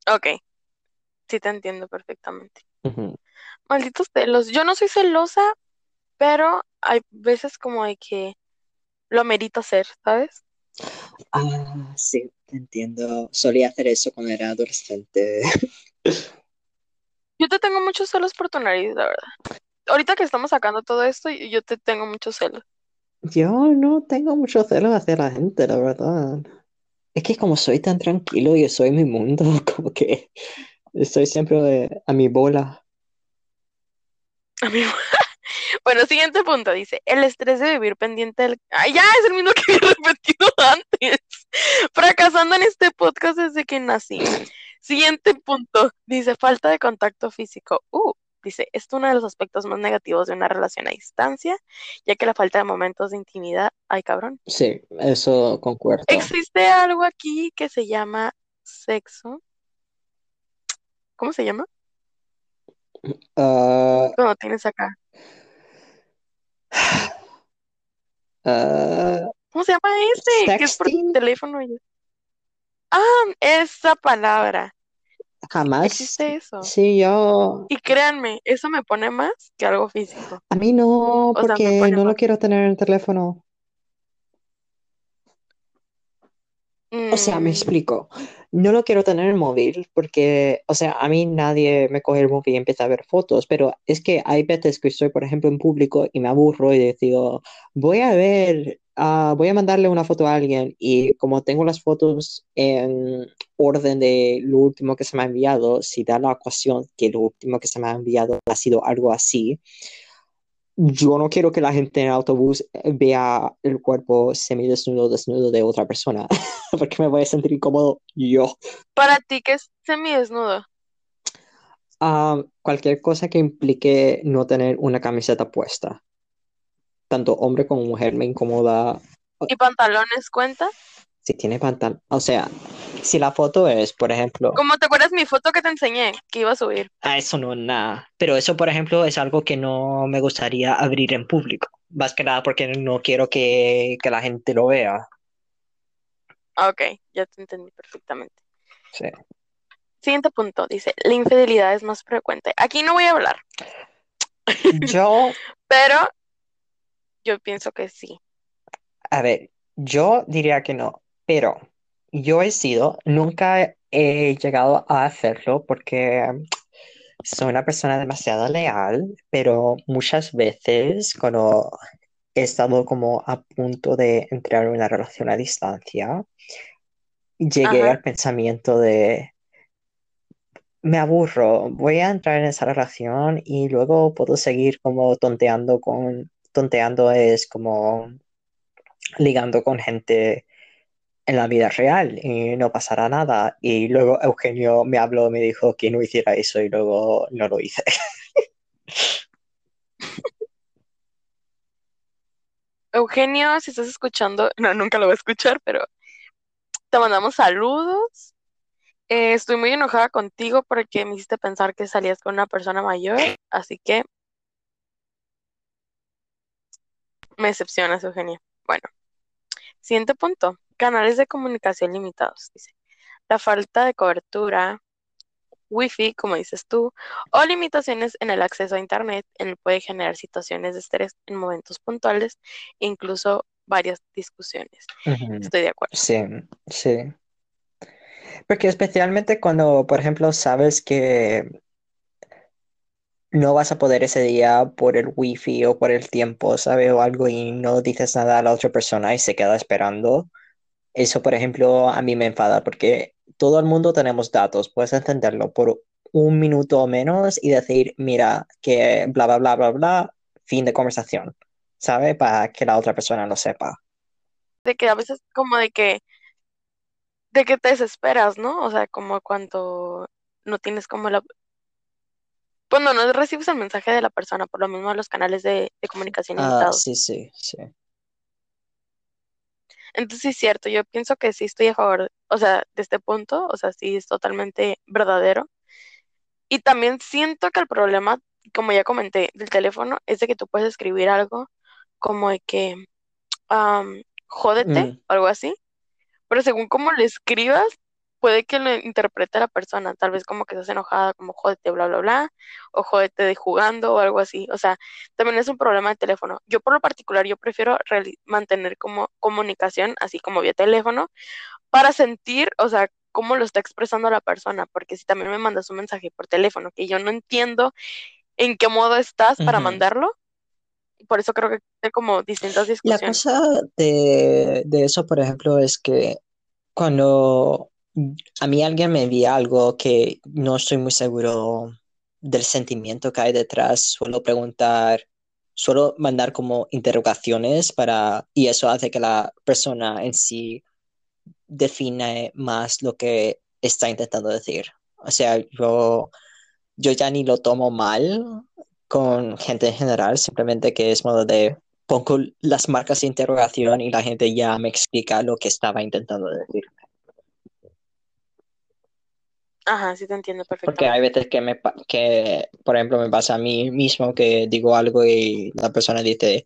Ok. Sí te entiendo perfectamente. Malditos celos. Yo no soy celosa, pero hay veces como de que lo amerita hacer, ¿sabes? Ah, sí, te entiendo. Solía hacer eso cuando era adolescente. Yo te tengo muchos celos por tu nariz, la verdad. Ahorita que estamos sacando todo esto, yo te tengo muchos celos. Yo no tengo mucho celo hacia la gente, la verdad. Es que como soy tan tranquilo y soy mi mundo, como que estoy siempre a mi bola. Amigo. Bueno, siguiente punto, dice, el estrés de vivir pendiente del... Ay, ya, es el mismo que había repetido antes. Fracasando en este podcast desde que nací. Siguiente punto, dice, falta de contacto físico. Uh, dice, esto es uno de los aspectos más negativos de una relación a distancia, ya que la falta de momentos de intimidad, ay, cabrón. Sí, eso concuerdo. Existe algo aquí que se llama sexo. ¿Cómo se llama? Ah, Cuando tienes acá. ah, ¿Cómo se llama ese? Que es por teléfono. y- Ah, esa palabra. Jamás. Existe eso. Sí, yo. Y créanme, eso me pone más que algo físico. A mí no, O sea, me porque no lo quiero tener en el teléfono. O sea, me Mm, explico. No lo quiero tener en el móvil porque, o sea, a mí nadie me coge el móvil y empieza a ver fotos, pero es que hay veces que estoy, por ejemplo, en público y me aburro y digo, voy a ver, ah, voy a mandarle una foto a alguien y como tengo las fotos en orden de lo último que se me ha enviado, si da la ocasión que lo último que se me ha enviado ha sido algo así, yo no quiero que la gente en el autobús vea el cuerpo semidesnudo, desnudo de otra persona, porque me voy a sentir incómodo yo. Para ti, ¿qué es semidesnudo? Ah, cualquier cosa que implique no tener una camiseta puesta, tanto hombre como mujer, me incomoda ¿Y pantalones cuenta? si tiene pantalón. O sea, si la foto es, por ejemplo, ¿Cómo te acuerdas mi foto que te enseñé que iba a subir? ah, eso no es nada, pero eso, por ejemplo, es algo que no me gustaría abrir en público, más que nada porque no quiero que, que la gente lo vea. Ah, Ok, ya te entendí perfectamente. Sí. Siguiente punto, dice, la infidelidad es más frecuente. Aquí no voy a hablar, Yo pero yo pienso que sí. A ver, yo diría que no, pero yo he sido, nunca he llegado a hacerlo porque soy una persona demasiado leal, pero muchas veces cuando he estado como a punto de entrar en una relación a distancia, llegué Ajá. al pensamiento de, me aburro, voy a entrar en esa relación y luego puedo seguir como tonteando con, tonteando es como ligando con gente en la vida real y no pasará nada. Y luego Eugenio me habló, me dijo que no hiciera eso y luego no lo hice. Eugenio, si estás escuchando, no, nunca lo voy a escuchar, pero te mandamos saludos. Eh, estoy muy enojada contigo porque me hiciste pensar que salías con una persona mayor, así que me decepcionas, Eugenio. Bueno, siguiente punto. Canales de comunicación limitados, dice. La falta de cobertura, wifi, como dices tú, o limitaciones en el acceso a internet en- puede generar situaciones de estrés en momentos puntuales incluso varias discusiones. Estoy de acuerdo. Sí, sí. Porque especialmente cuando, por ejemplo, sabes que no vas a poder ese día por el wifi o por el tiempo, ¿sabes? O algo y no dices nada a la otra persona y se queda esperando. Eso, por ejemplo, a mí me enfada porque todo el mundo tenemos datos, puedes entenderlo por un minuto o menos y decir, mira, que bla, bla, bla, bla, bla, fin de conversación, ¿sabes? Para que la otra persona lo sepa. De que a veces como de que, de que te desesperas, ¿no? O sea, como cuando no tienes como la... Cuando no recibes el mensaje de la persona, por lo mismo los canales de, de comunicación Ah, sí, sí, sí. Entonces sí es cierto, yo pienso que sí estoy a favor, o sea, de este punto, o sea, sí es totalmente verdadero. Y también siento que el problema, como ya comenté, del teléfono es de que tú puedes escribir algo como de que, am, jódete, Mm, o algo así, pero según cómo le escribas, puede que lo interprete la persona, tal vez como que estás enojada, como jódete, bla, bla, bla, o jódete de jugando o algo así. O sea, también es un problema de teléfono. Yo por lo particular, yo prefiero mantener como comunicación, así como vía teléfono, para sentir, o sea, cómo lo está expresando la persona, porque si también me mandas un mensaje por teléfono que yo no entiendo en qué modo estás para ujú. mandarlo, por eso creo que hay como distintas La discusiones. cosa de, de eso, por ejemplo, es que cuando a mí alguien me envía algo que no estoy muy seguro del sentimiento que hay detrás, suelo preguntar, suelo mandar como interrogaciones para, y eso hace que la persona en sí define más lo que está intentando decir. O sea, yo, yo ya ni lo tomo mal con gente en general, simplemente que es modo de pongo las marcas de interrogación y la gente ya me explica lo que estaba intentando decir. Ajá, sí te entiendo Porque perfectamente. hay veces que me que, por ejemplo, me pasa a mí mismo que digo algo y la persona dice,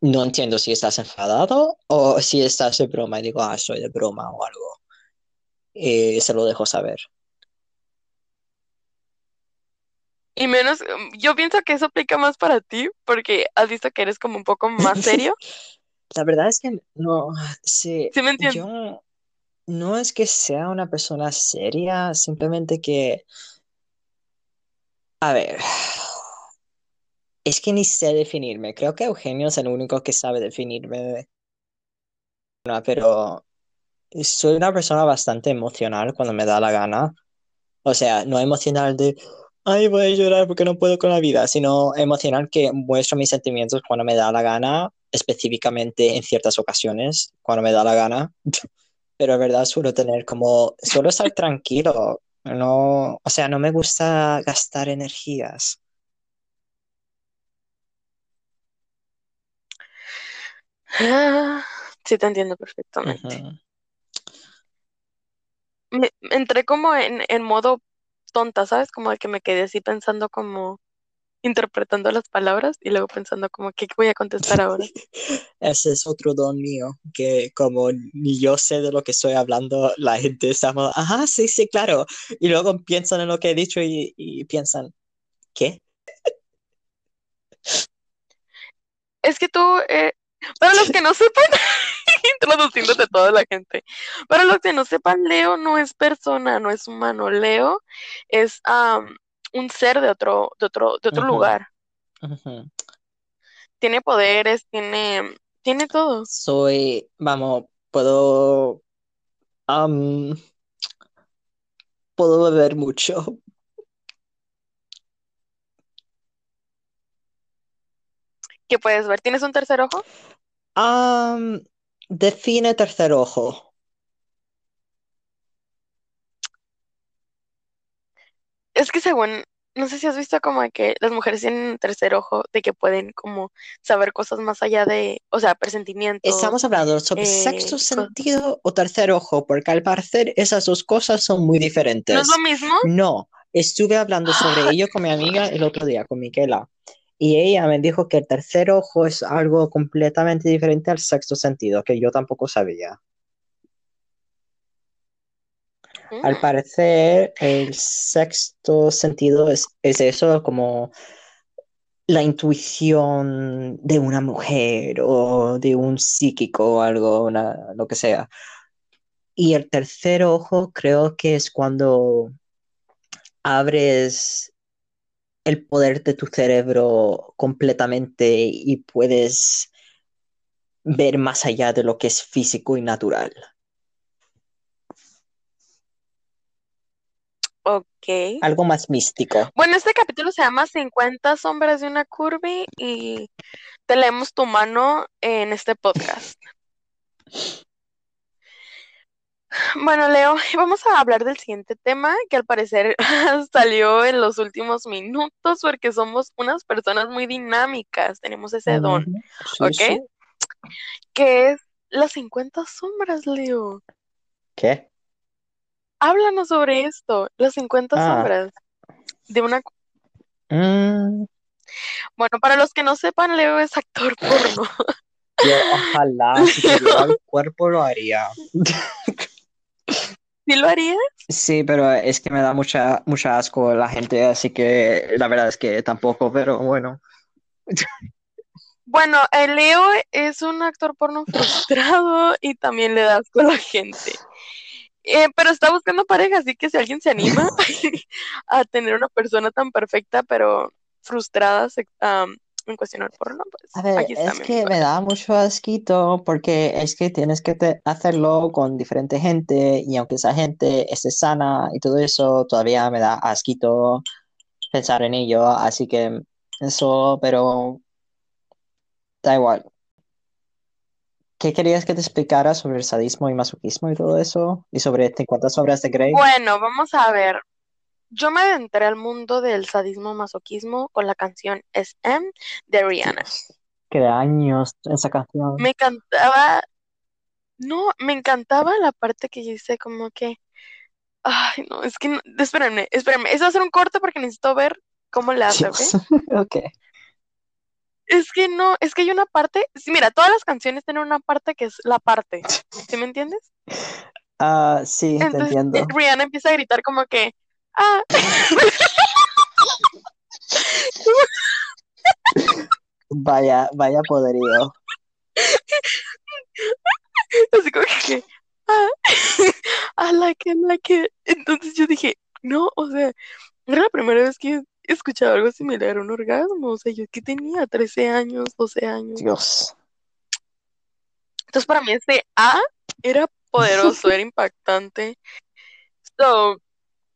no entiendo si estás enfadado o si estás de broma y digo, ah, soy de broma o algo. Y se lo dejo saber. Y menos, yo pienso que eso aplica más para ti, porque has visto que eres como un poco más serio. La verdad es que no, sí, ¿Sí me entiendes? yo no es que sea una persona seria, simplemente que, a ver, es que ni sé definirme. Creo que Eugenio es el único que sabe definirme. Pero soy una persona bastante emocional cuando me da la gana. O sea, no emocional de, ay, voy a llorar porque no puedo con la vida, sino emocional que muestro mis sentimientos cuando me da la gana, específicamente en ciertas ocasiones, cuando me da la gana. Pero verdad, suelo tener como, suelo estar tranquilo. No, o sea, no me gusta gastar energías. Ah, sí, te entiendo perfectamente. Ujú. Me, entré como en, en modo tonta, ¿sabes? Como de que me quedé así pensando como interpretando las palabras y luego pensando como qué voy a contestar ahora. Ese es otro don mío, que como ni yo sé de lo que estoy hablando, la gente está como, ajá, sí, sí, claro. Y luego piensan en lo que he dicho y, y piensan, ¿qué? Es que tú, eh, para los que no sepan, introduciéndote toda la gente, para los que no sepan, Leo no es persona, no es humano. Leo es am, un ser de otro, de otro, de otro lugar. Tiene poderes, tiene, tiene todo. Soy, vamos, puedo, am, puedo beber mucho. ¿Qué puedes ver? ¿Tienes un tercer ojo? Am, define tercer ojo. Es que según, no sé si has visto como que las mujeres tienen un tercer ojo, de que pueden como saber cosas más allá de, o sea, presentimientos, ¿Estamos hablando sobre eh, sexto sentido o tercer ojo? Porque al parecer esas dos cosas son muy ¿No es diferentes. lo mismo? No, estuve hablando sobre ello con mi amiga el otro día, con Miquela, y ella me dijo que el tercer ojo es algo completamente diferente al sexto sentido, que yo tampoco sabía. Al parecer, el sexto sentido es, es eso como la intuición de una mujer o de un psíquico o algo, una- lo que sea. Y el tercer ojo creo que es cuando abres el poder de tu cerebro completamente y puedes ver más allá de lo que es físico y natural. Ok. Algo más místico. Bueno, este capítulo se llama 50 sombras de una curvy y te leemos tu mano en este podcast. Bueno, Leo, vamos a hablar del siguiente tema que al parecer salió en los últimos minutos porque somos unas personas muy dinámicas, tenemos ese don, sí, ¿ok? sí. Que es las 50 sombras, Leo. ¿Qué? Háblanos sobre esto, las 50 Ah, sombras de una... mm, Bueno, para los que no sepan, Leo es actor porno. yo ojalá si tuviera el cuerpo lo haría. ¿Sí lo harías? Sí, pero es que me da mucha, mucha asco la gente, así que la verdad es que tampoco, pero bueno. Bueno, el Leo es un actor porno frustrado y también le da asco a la gente. Eh, pero está buscando pareja, así que si alguien se anima a tener una persona tan perfecta, pero frustrada am, en cuestión del porno, pues A ver, aquí está es mi que amigo me da mucho asquito porque es que tienes que te- hacerlo con diferente gente y aunque esa gente esté sana y todo eso, todavía me da asquito pensar en ello, así que eso, pero da igual. ¿Qué querías que te explicara sobre el sadismo y masoquismo y todo eso? Y sobre 50 sombras de Grey. Bueno, vamos a ver. Yo me adentré al mundo del sadismo masoquismo con la canción SM de Rihanna. Qué de años esa canción. Me encantaba, no, me encantaba la parte que dice como que, ay, no, es que, no, espérenme, espérenme, eso va a ser un corte porque necesito ver cómo le hace, ¿ok? Ok. Es que no, es que hay una parte, sí, mira, todas las canciones tienen una parte que es la parte, ¿sí me entiendes? Ah, sí, te Entonces eh, entiendo. Rihanna empieza a gritar como que, ah, Vaya, vaya poderío. así como que, ah, I like it, like it. Entonces yo dije, no, o sea, era la primera vez que escuchaba algo similar a un orgasmo, o sea, yo que tenía 13 años, 12 años. Dios. Entonces para mí ese A era poderoso, era impactante. So,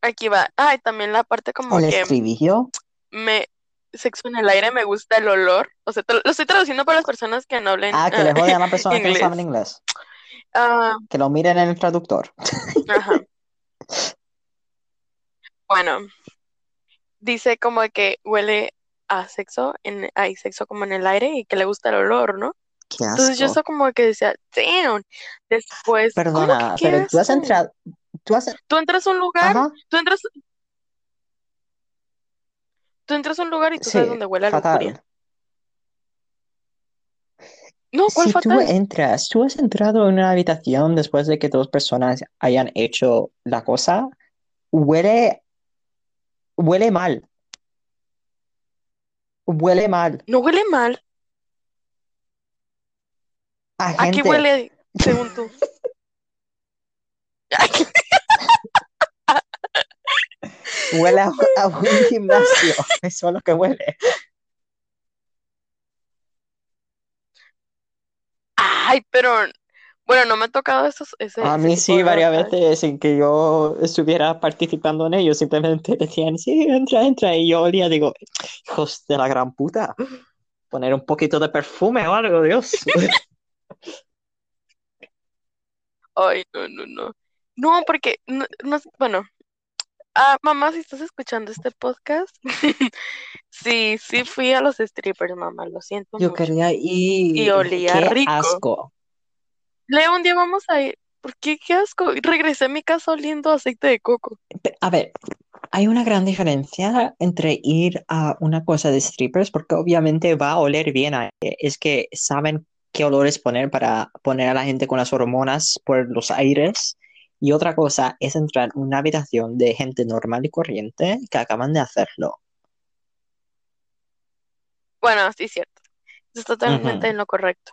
aquí va. Ah, y también la parte como El que estribillo. me sexo en el aire me gusta el olor. O sea, lo estoy traduciendo para las personas que no hablen Ah, que le ah, joden a la persona que no inglés. sabe inglés. Ah, Que lo miren en el traductor. ajá. Bueno, dice como que huele a sexo, en, hay sexo como en el aire y que le gusta el olor, ¿no? Qué Entonces yo asco. eso como que decía, damn. Después, ¿cómo que Perdona, qué pero tú has asco? entrado. Tú has. Tú entras a un lugar, Ajá, tú entras, tú entras a un lugar y tú sabes sí, dónde huele a lujuria. fatal. No, ¿cuál Si tú fatal? entras, tú has entrado en una habitación después de que dos personas hayan hecho la cosa, huele, huele mal, huele mal No huele mal. a ¿A qué huele, según tú? Huele a, a un gimnasio, eso es lo que huele. Ay, pero bueno, no me ha tocado esos, ese, A mí sí, varias veces sin que yo estuviera participando en ello, simplemente decían, sí, entra, entra, y yo olía, digo, hijos de la gran puta, poner un poquito de perfume o algo, Dios. Ay, no, no, no. No, porque, no, bueno, ah, mamá, si estás escuchando este podcast, sí, sí fui a los strippers, mamá, lo siento Yo mucho. quería Y ir, olía qué rico. asco. Leo, un día vamos a ir. ¿Por qué? Qué asco. Regresé a mi casa oliendo aceite de coco. A ver, hay una gran diferencia entre ir a una cosa de strippers, porque obviamente va a oler bien a es que saben qué olores poner para poner a la gente con las hormonas por los aires. Y otra cosa es entrar en una habitación de gente normal y corriente que acaban de hacerlo. Bueno, sí, cierto. Estás totalmente en lo correcto.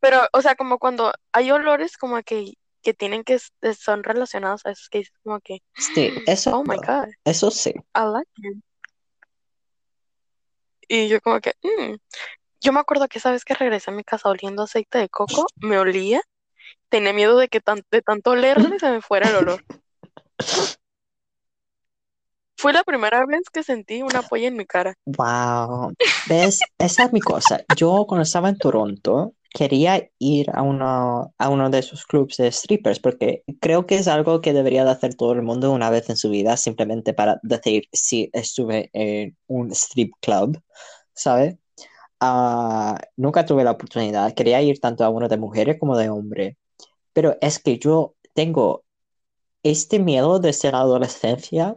Pero, o sea, como cuando hay olores como que, que tienen que s- son relacionados a esos que dices como que, Sí, eso, oh my God, eso sí. I like it. Y yo como que, mm. Yo me acuerdo que esa vez que regresé a mi casa oliendo aceite de coco, me olía, tenía miedo de que tan- de tanto olerme se me fuera el olor. Fue la primera vez que sentí una polla en mi cara. Wow. ¿Ves? Esa es mi cosa. Yo cuando estaba en Toronto quería ir a uno, a uno de esos clubs de strippers porque creo que es algo que debería de hacer todo el mundo una vez en su vida simplemente para decir si estuve en un strip club, ¿sabes? Ah, nunca tuve la oportunidad. Quería ir tanto a uno de mujeres como de hombre. Pero es que yo tengo este miedo desde la adolescencia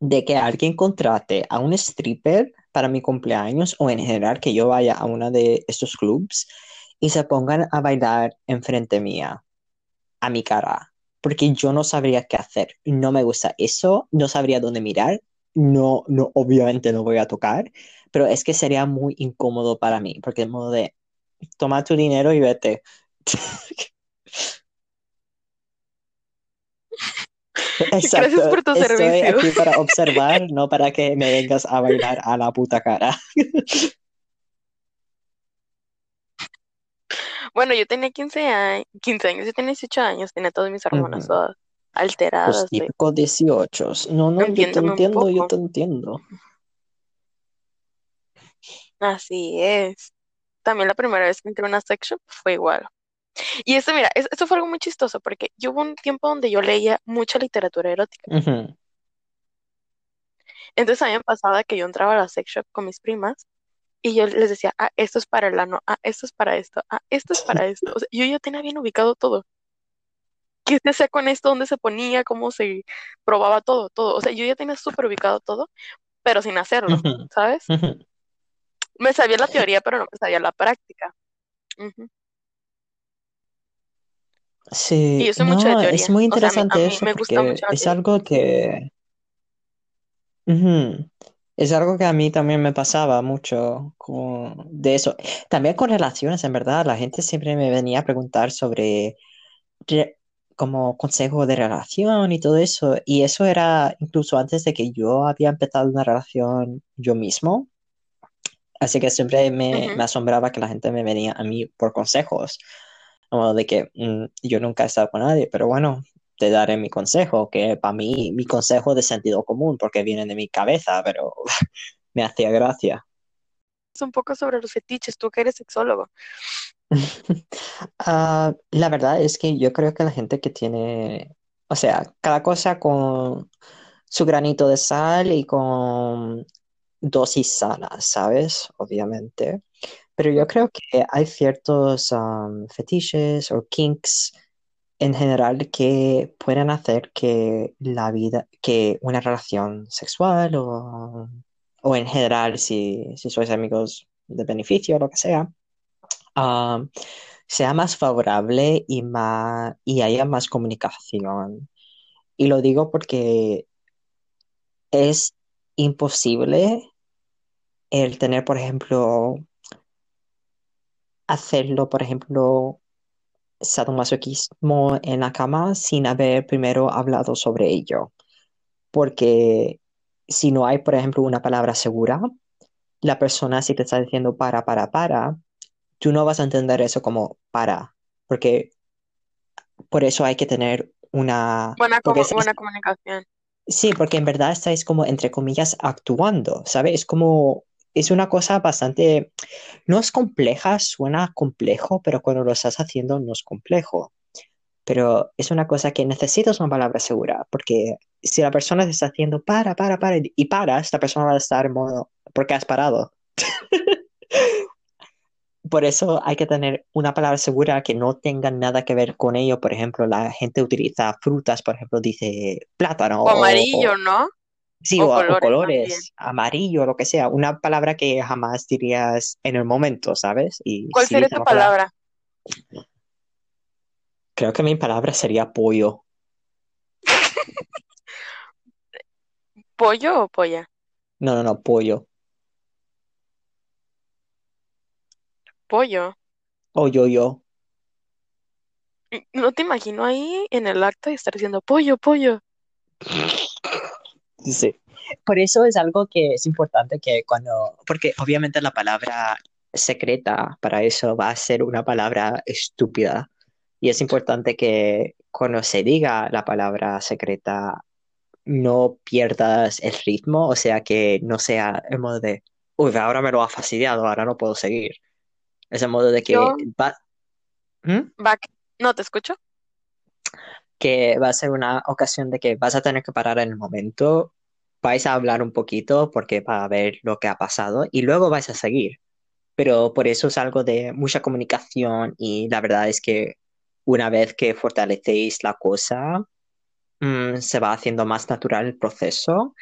de que alguien contrate a un stripper para mi cumpleaños o en general que yo vaya a uno de estos clubs y se pongan a bailar enfrente mía, a mi cara, porque yo no sabría qué hacer. No me gusta eso, no sabría dónde mirar, no, no, obviamente no voy a tocar, pero es que sería muy incómodo para mí, porque de modo de, toma tu dinero y vete. Exacto, Gracias por tu estoy servicio. aquí para observar, no para que me vengas a bailar a la puta cara. Bueno, yo tenía 15 años, 15 años, yo tenía 18 años, tenía todas mis todas Los alteradas. de- típicos 18. No, no, yo te entiendo, yo te entiendo. Así es. También la primera vez que entré a una sex shop fue igual. Y eso, mira, es- eso fue algo muy chistoso porque yo hubo un tiempo donde yo leía mucha literatura erótica. Entonces a mí me pasaba que yo entraba a la sex shop con mis primas y yo les decía, ah, esto es para el ano, ah, esto es para esto, ah, esto es para esto. O sea, yo ya tenía bien ubicado todo. ¿Qué se hacía con esto? ¿Dónde se ponía? ¿Cómo se probaba todo? Todo. O sea, yo ya tenía súper ubicado todo, pero sin hacerlo. ¿sabes? Me sabía la teoría, pero no me sabía la práctica. Y Sí, mucho de no, es muy O sea, a mí, a interesante mí eso me gusta porque mucho es algo que, es algo que a mí también me pasaba mucho con, de eso. También con relaciones, en verdad, la gente siempre me venía a preguntar sobre re- como consejo de relación y todo eso. Y eso era incluso antes de que yo había empezado una relación yo mismo. Así que siempre me, me asombraba que la gente me venía a mí por consejos. Como de que mm, yo nunca he estado con nadie, pero bueno, te daré mi consejo, que para mí, mi consejo de sentido común, porque viene de mi cabeza, pero me hacía gracia. Es un poco sobre los fetiches, tú que eres sexólogo. Ah, la verdad es que yo creo que la gente que tiene, o sea, cada cosa con su granito de sal y con dosis sanas, ¿sabes? Obviamente. Pero yo creo que hay ciertos fetiches o kinks en general que pueden hacer que la vida, que una relación sexual o, o en general si, si sois amigos de beneficio o lo que sea, sea más favorable y, más, y haya más comunicación. Y lo digo porque es imposible el tener, por ejemplo, hacerlo, por ejemplo, sadomasoquismo en la cama sin haber primero hablado sobre ello. Porque si no hay, por ejemplo, una palabra segura, la persona si te está diciendo para, para, para, tú no vas a entender eso como para, porque por eso hay que tener una, Buena, buena comunicación. sí, porque en verdad estáis como, entre comillas, actuando, ¿sabes? Es como, es una cosa bastante, no es compleja, suena complejo, pero cuando lo estás haciendo no es complejo. pero es una cosa que necesitas una palabra segura, porque si la persona te está haciendo para, para, para, y paras, la persona va a estar en modo, porque has parado. Por eso hay que tener una palabra segura que no tenga nada que ver con ello. Por ejemplo, la gente utiliza frutas, por ejemplo, dice plátano O o, amarillo, o- ¿no? Sí, O o, colores colores, amarillo, lo que sea. Una palabra que jamás dirías en el momento, ¿sabes? Y ¿Cuál si sería tu palabra, palabra? creo que mi palabra sería pollo. ¿Pollo o polla? No, no, no, pollo. Pollo. O yo, yo. No te imagino ahí en el acto y estar diciendo pollo, pollo. Sí. Por eso es algo que es importante que cuando, porque obviamente la palabra secreta para eso va a ser una palabra estúpida. Y es importante que cuando se diga la palabra secreta no pierdas el ritmo, o sea, que no sea el modo de, uy, ahora me lo ha fastidiado, ahora no puedo seguir. Es el modo de que Yo, va, ¿Mm? back, no te escucho. Que va a ser una ocasión de que vas a tener que parar en el momento, vais a hablar un poquito porque para ver lo que ha pasado y luego vais a seguir. Pero por eso es algo de mucha comunicación y la verdad es que una vez que fortalecéis la cosa, mm, se va haciendo más natural el proceso.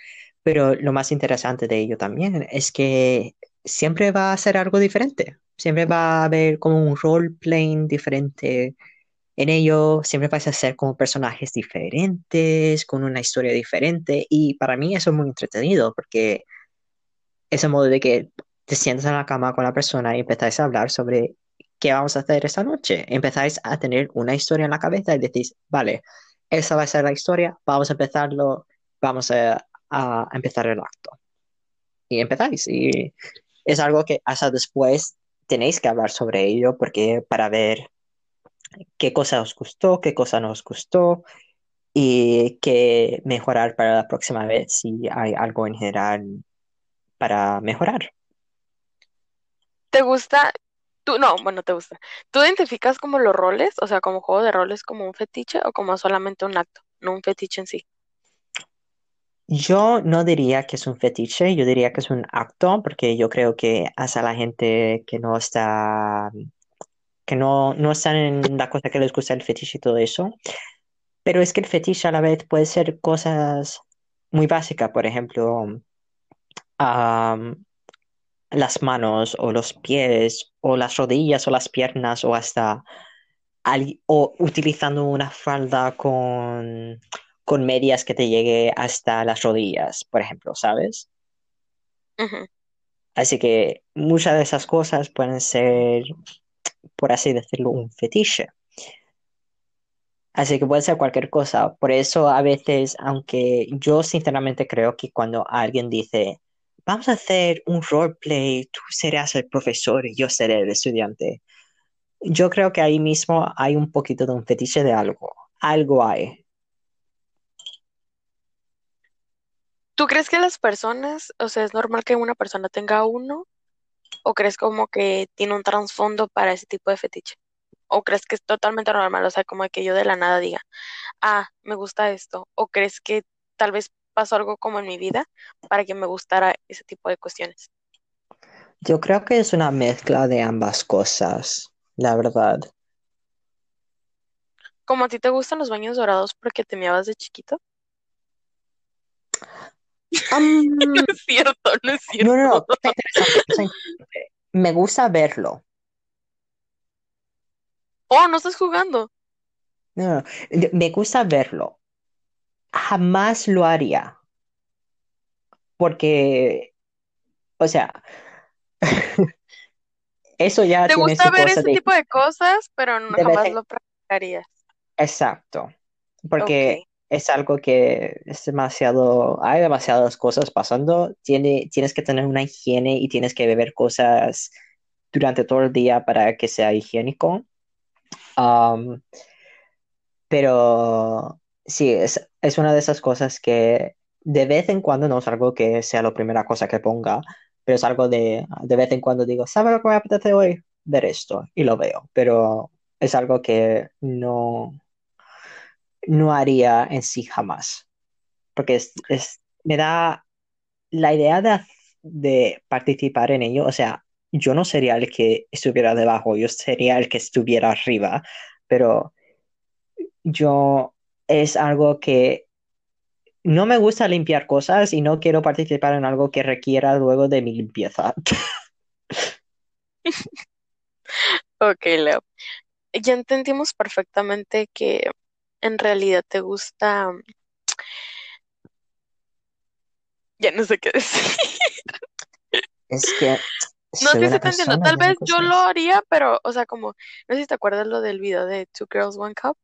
Pero lo más interesante de ello también es que siempre va a ser algo diferente. Siempre va a haber como un role-playing diferente en ello siempre vais a ser como personajes diferentes, con una historia diferente, y para mí eso es muy entretenido, porque ese modo de que te sientas en la cama con la persona y empezáis a hablar sobre qué vamos a hacer esta noche. Empezáis a tener una historia en la cabeza y decís, vale, esa va a ser la historia, vamos a empezarlo, vamos a, a empezar el acto. Y empezáis, y es algo que hasta después tenéis que hablar sobre ello, porque para ver qué cosa os gustó, qué cosa no os gustó, y qué mejorar para la próxima vez si hay algo en general para mejorar. ¿Te gusta? Tú, no, bueno, te gusta. ¿Tú identificas como los roles, o sea, como juego de roles, como un fetiche o como solamente un acto, no un fetiche en sí? Yo no diría que es un fetiche, yo diría que es un acto, porque yo creo que hace a la gente que no está, que no, no están en la cosa que les gusta el fetiche y todo eso. Pero es que el fetiche a la vez puede ser cosas muy básicas, por ejemplo, las manos o los pies o las rodillas o las piernas o hasta o utilizando una falda con, con medias que te llegue hasta las rodillas, por ejemplo, ¿sabes? Así que muchas de esas cosas pueden ser, por así decirlo, un fetiche. Así que puede ser cualquier cosa. Por eso a veces, aunque yo sinceramente creo que cuando alguien dice, vamos a hacer un roleplay, tú serás el profesor y yo seré el estudiante, yo creo que ahí mismo hay un poquito de un fetiche de algo. Algo hay. ¿Tú crees que las personas, o sea, es normal que una persona tenga uno? ¿O crees como que tiene un trasfondo para ese tipo de fetiche? ¿O crees que es totalmente normal? O sea, como que yo de la nada diga, ah, me gusta esto. ¿O crees que tal vez pasó algo como en mi vida para que me gustara ese tipo de cuestiones? Yo creo que es una mezcla de ambas cosas, la verdad. Como a ti te gustan los baños dorados porque te meabas de chiquito. No es cierto, no es no, no, no, cierto. está interesante, está interesante. Me gusta verlo. Oh, no estás jugando. No, no, me gusta verlo. Jamás lo haría, porque, o sea, eso ya Te tiene gusta su ver cosa ese de, tipo de cosas, pero no jamás lo practicarías. Exacto, porque es algo que es demasiado, hay demasiadas cosas pasando, tiene, tienes que tener una higiene y tienes que beber cosas durante todo el día para que sea higiénico. Um, pero sí, es, es una de esas cosas que de vez en cuando no es algo que sea la primera cosa que ponga, pero es algo de, de vez en cuando digo, ¿sabes lo que me apetece hoy? Ver esto y lo veo, pero es algo que no, no haría en sí jamás, porque es, es- me da la idea de, de participar en ello, o sea, yo no sería el que estuviera debajo, yo sería el que estuviera arriba, pero yo es algo que no me gusta limpiar cosas y no quiero participar en algo que requiera luego de mi limpieza. Ok, Leo. Ya entendimos perfectamente que en realidad te gusta. Ya no sé qué decir. Es que No, una sí te entiendo. Tal vez yo lo haría, pero, o sea, como, no sé si te acuerdas lo del video de Two Girls, One Cup.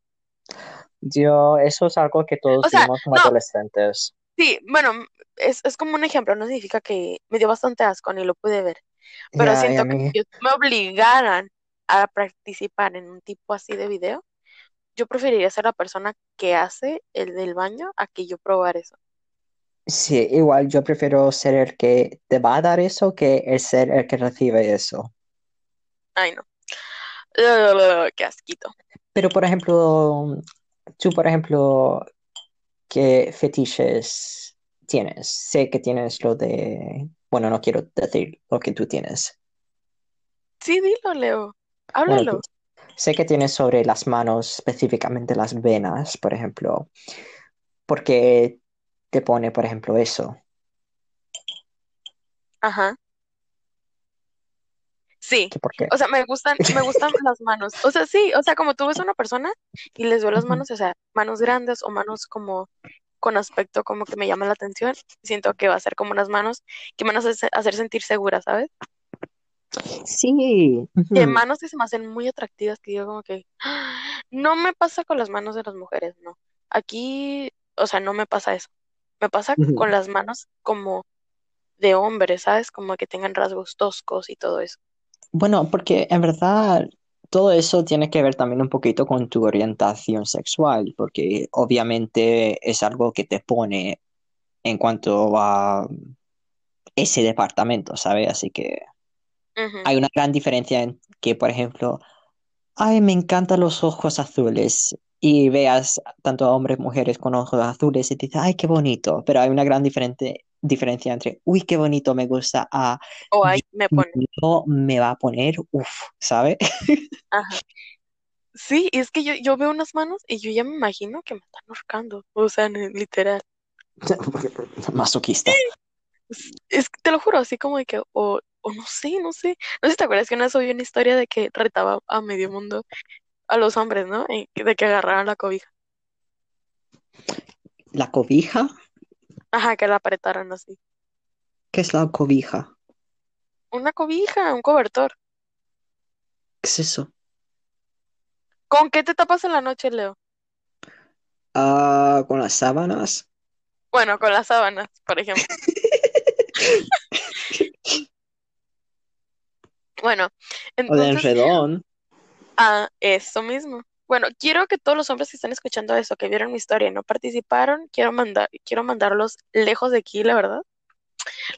Yo, eso es algo que todos O sea, vimos como no, adolescentes. sí, bueno, es, es como un ejemplo, no significa que me dio bastante asco ni lo pude ver, pero siento que si me obligaran a participar en un tipo así de video, yo preferiría ser la persona que hace el del baño a que yo probar eso. sí, igual yo prefiero ser el que te va a dar eso que el ser el que recibe eso. Ay, no. Qué asquito. Pero, por ejemplo, tú, por ejemplo, ¿qué fetiches tienes? Sé que tienes lo de... Bueno, no quiero decir lo que tú tienes. Sí, dilo, Leo. Háblalo. Sé que tienes sobre las manos, específicamente las venas, por ejemplo. ¿Por qué te pone, por ejemplo, eso? Ajá. Sí. ¿Qué por qué? O sea, me gustan, me gustan las manos. O sea, sí, o sea, como tú ves a una persona y les veo las manos, o sea, manos grandes o manos como con aspecto como que me llama la atención, siento que va a ser como unas manos que me van a hacer, hacer sentir segura, ¿sabes? Sí. Ujú, manos que se me hacen muy atractivas, que digo como que "Ah", no me pasa con las manos de las mujeres, no. Aquí, o sea, no me pasa eso. Me pasa con las manos como de hombres, ¿sabes? Como que tengan rasgos toscos y todo eso. Bueno, porque en verdad todo eso tiene que ver también un poquito con tu orientación sexual, porque obviamente es algo que te pone en cuanto a ese departamento, ¿sabes? Así que Hay una gran diferencia en que, por ejemplo, ay, me encantan los ojos azules, y veas tanto a hombres mujeres con ojos azules y dices, ay, qué bonito, pero hay una gran diferente, diferencia entre, uy, qué bonito, me gusta, a, O ahí me pone. yo me va a poner, uff, ¿sabes? Ajá. Sí, es que yo, yo veo unas manos y yo ya me imagino que me están ahorcando. O sea, literal. Masoquista. Es, es te lo juro, así como de que o o no sé, no sé. No sé si te acuerdas que una vez oí una historia de que retaba a medio mundo a los hombres, ¿no? Eh, De que agarraran la cobija. ¿La cobija? Ajá, que la apretaran así. ¿Qué es la cobija? Una cobija, un cobertor. ¿Qué es eso? ¿Con qué te tapas en la noche, Leo? Ah, con las sábanas. Bueno, con las sábanas, por ejemplo. Bueno, O de entonces, enredón. ah, eso mismo. Bueno, quiero que todos los hombres que están escuchando eso, que vieron mi historia y no participaron, quiero mandar, quiero mandarlos lejos de aquí, la verdad.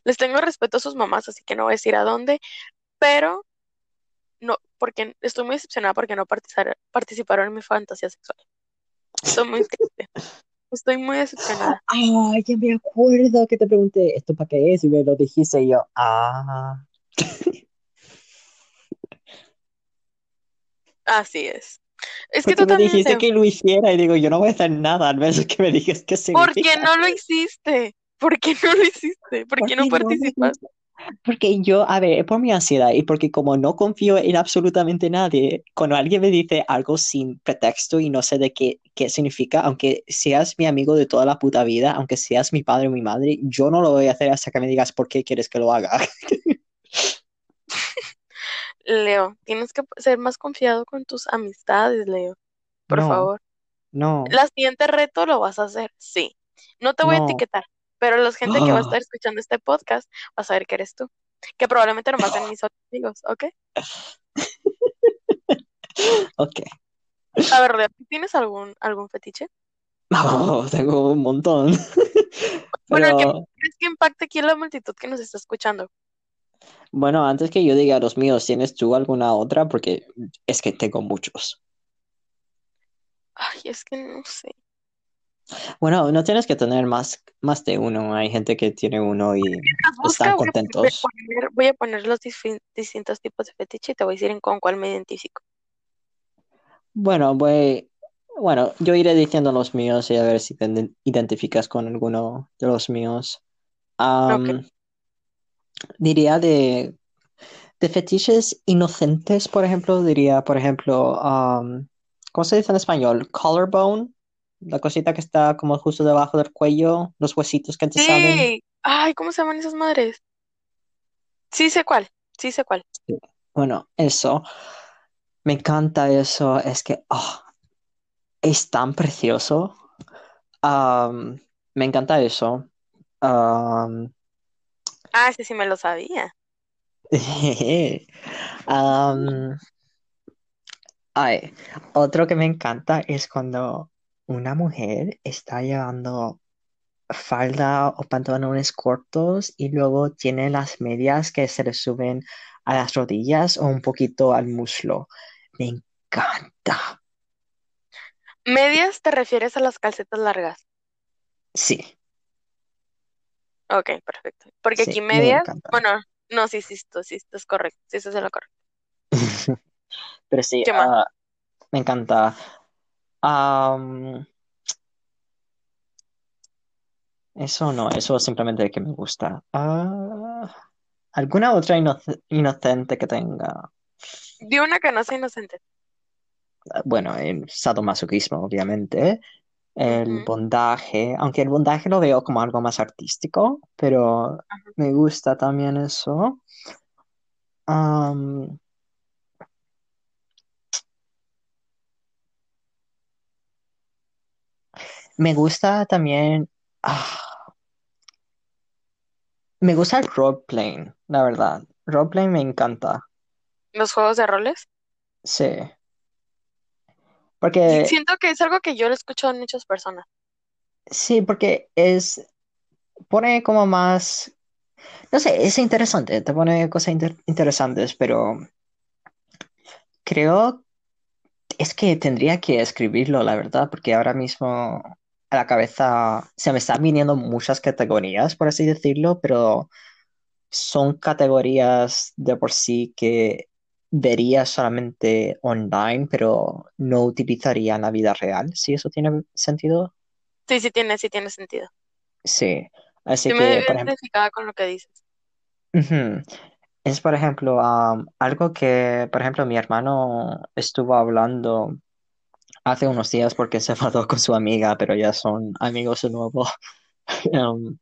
Les tengo respeto a sus mamás, así que no voy a decir a dónde, pero no, porque estoy muy decepcionada porque no participar- participaron en mi fantasía sexual. Estoy muy triste. Estoy muy decepcionada. Ay, ya me acuerdo que te pregunté, ¿esto para qué es? Y me lo dijiste y yo, ah. Así es. Es que Porque tú me dijiste Leo. que lo hiciera y digo, yo no voy a hacer nada, al menos que me digas qué ¿Por qué no lo hiciste? ¿Por qué no lo hiciste? ¿Por qué no no participas? gusta. Porque yo, a ver, es por mi ansiedad y porque como no confío en absolutamente nadie, cuando alguien me dice algo sin pretexto y no sé de qué, qué significa, aunque seas mi amigo de toda la puta vida, aunque seas mi padre o mi madre, yo no lo voy a hacer hasta que me digas por qué quieres que lo haga. Leo, tienes que ser más confiado con tus amistades, Leo. Por No, favor. no, La siguiente reto lo vas a hacer, sí. No te voy a no. etiquetar, pero la gente que va a estar escuchando este podcast va a saber que eres tú. Que probablemente nomás sean mis otros amigos, ¿ok? Ok. A ver, Leo, ¿tienes algún, algún fetiche? Oh, tengo un montón. Bueno, el que Pero crees que impacte aquí en la multitud que nos está escuchando. Bueno, antes que yo diga los míos, ¿tienes tú alguna otra? Porque es que tengo muchos. Ay, es que no sé. Bueno, no tienes que tener más, más de uno. Hay gente que tiene uno y busca, están voy a contentos. poner, voy a poner los distintos tipos de fetiche y te voy a decir en con cuál me identifico. Bueno, voy, bueno, yo iré diciendo los míos y a ver si te iden- identificas con alguno de los míos. Ok. Am, diría de, de fetiches inocentes, por ejemplo, diría, por ejemplo, am, ¿cómo se dice en español? Collarbone, la cosita que está como justo debajo del cuello, los huesitos que te salen. Sí. Ay, ¿cómo se llaman esas madres? Sí sé cuál. Sí sé cuál. Sí. Bueno, eso, me encanta eso, es que ah, es tan precioso. Am, me encanta eso. Am, Ah, sí, sí me lo sabía. am, ay, otro que me encanta es cuando una mujer está llevando falda o pantalones cortos y luego tiene las medias que se le suben a las rodillas o un poquito al muslo. Me encanta. ¿Medias te refieres a las calcetas largas? Sí, Ok, perfecto. Porque sí, aquí me medias, encanta. bueno, no, sí, sí, esto, sí, esto es correcto. Sí, eso es lo correcto. Pero sí, ah, me encanta. Am, eso no, eso simplemente que me gusta. Ah, ¿alguna otra inoc- inocente que tenga? Di una que no sea inocente. Bueno, el sadomasoquismo, obviamente. El bondaje, aunque el bondaje lo veo como algo más artístico, pero ajá. me gusta también eso. Me gusta también. ah, me gusta el roleplaying, la verdad. Roleplaying me encanta. Los juegos de roles. Sí. Porque, Siento que es algo que yo lo escucho en muchas personas. sí, porque es. Pone como más. No sé, es interesante, te pone cosas inter- interesantes, pero creo es que tendría que escribirlo, la verdad, porque ahora mismo a la cabeza se me están viniendo muchas categorías, por así decirlo, pero son categorías de por sí que vería solamente online, pero no utilizaría en la vida real, si eso tiene sentido. Sí, sí tiene, sí tiene sentido. Sí, así Sí que, por ejemplo, con lo que dices. es, por ejemplo, am, algo que, por ejemplo, mi hermano estuvo hablando hace unos días porque se enfadó con su amiga, pero ya son amigos de nuevo,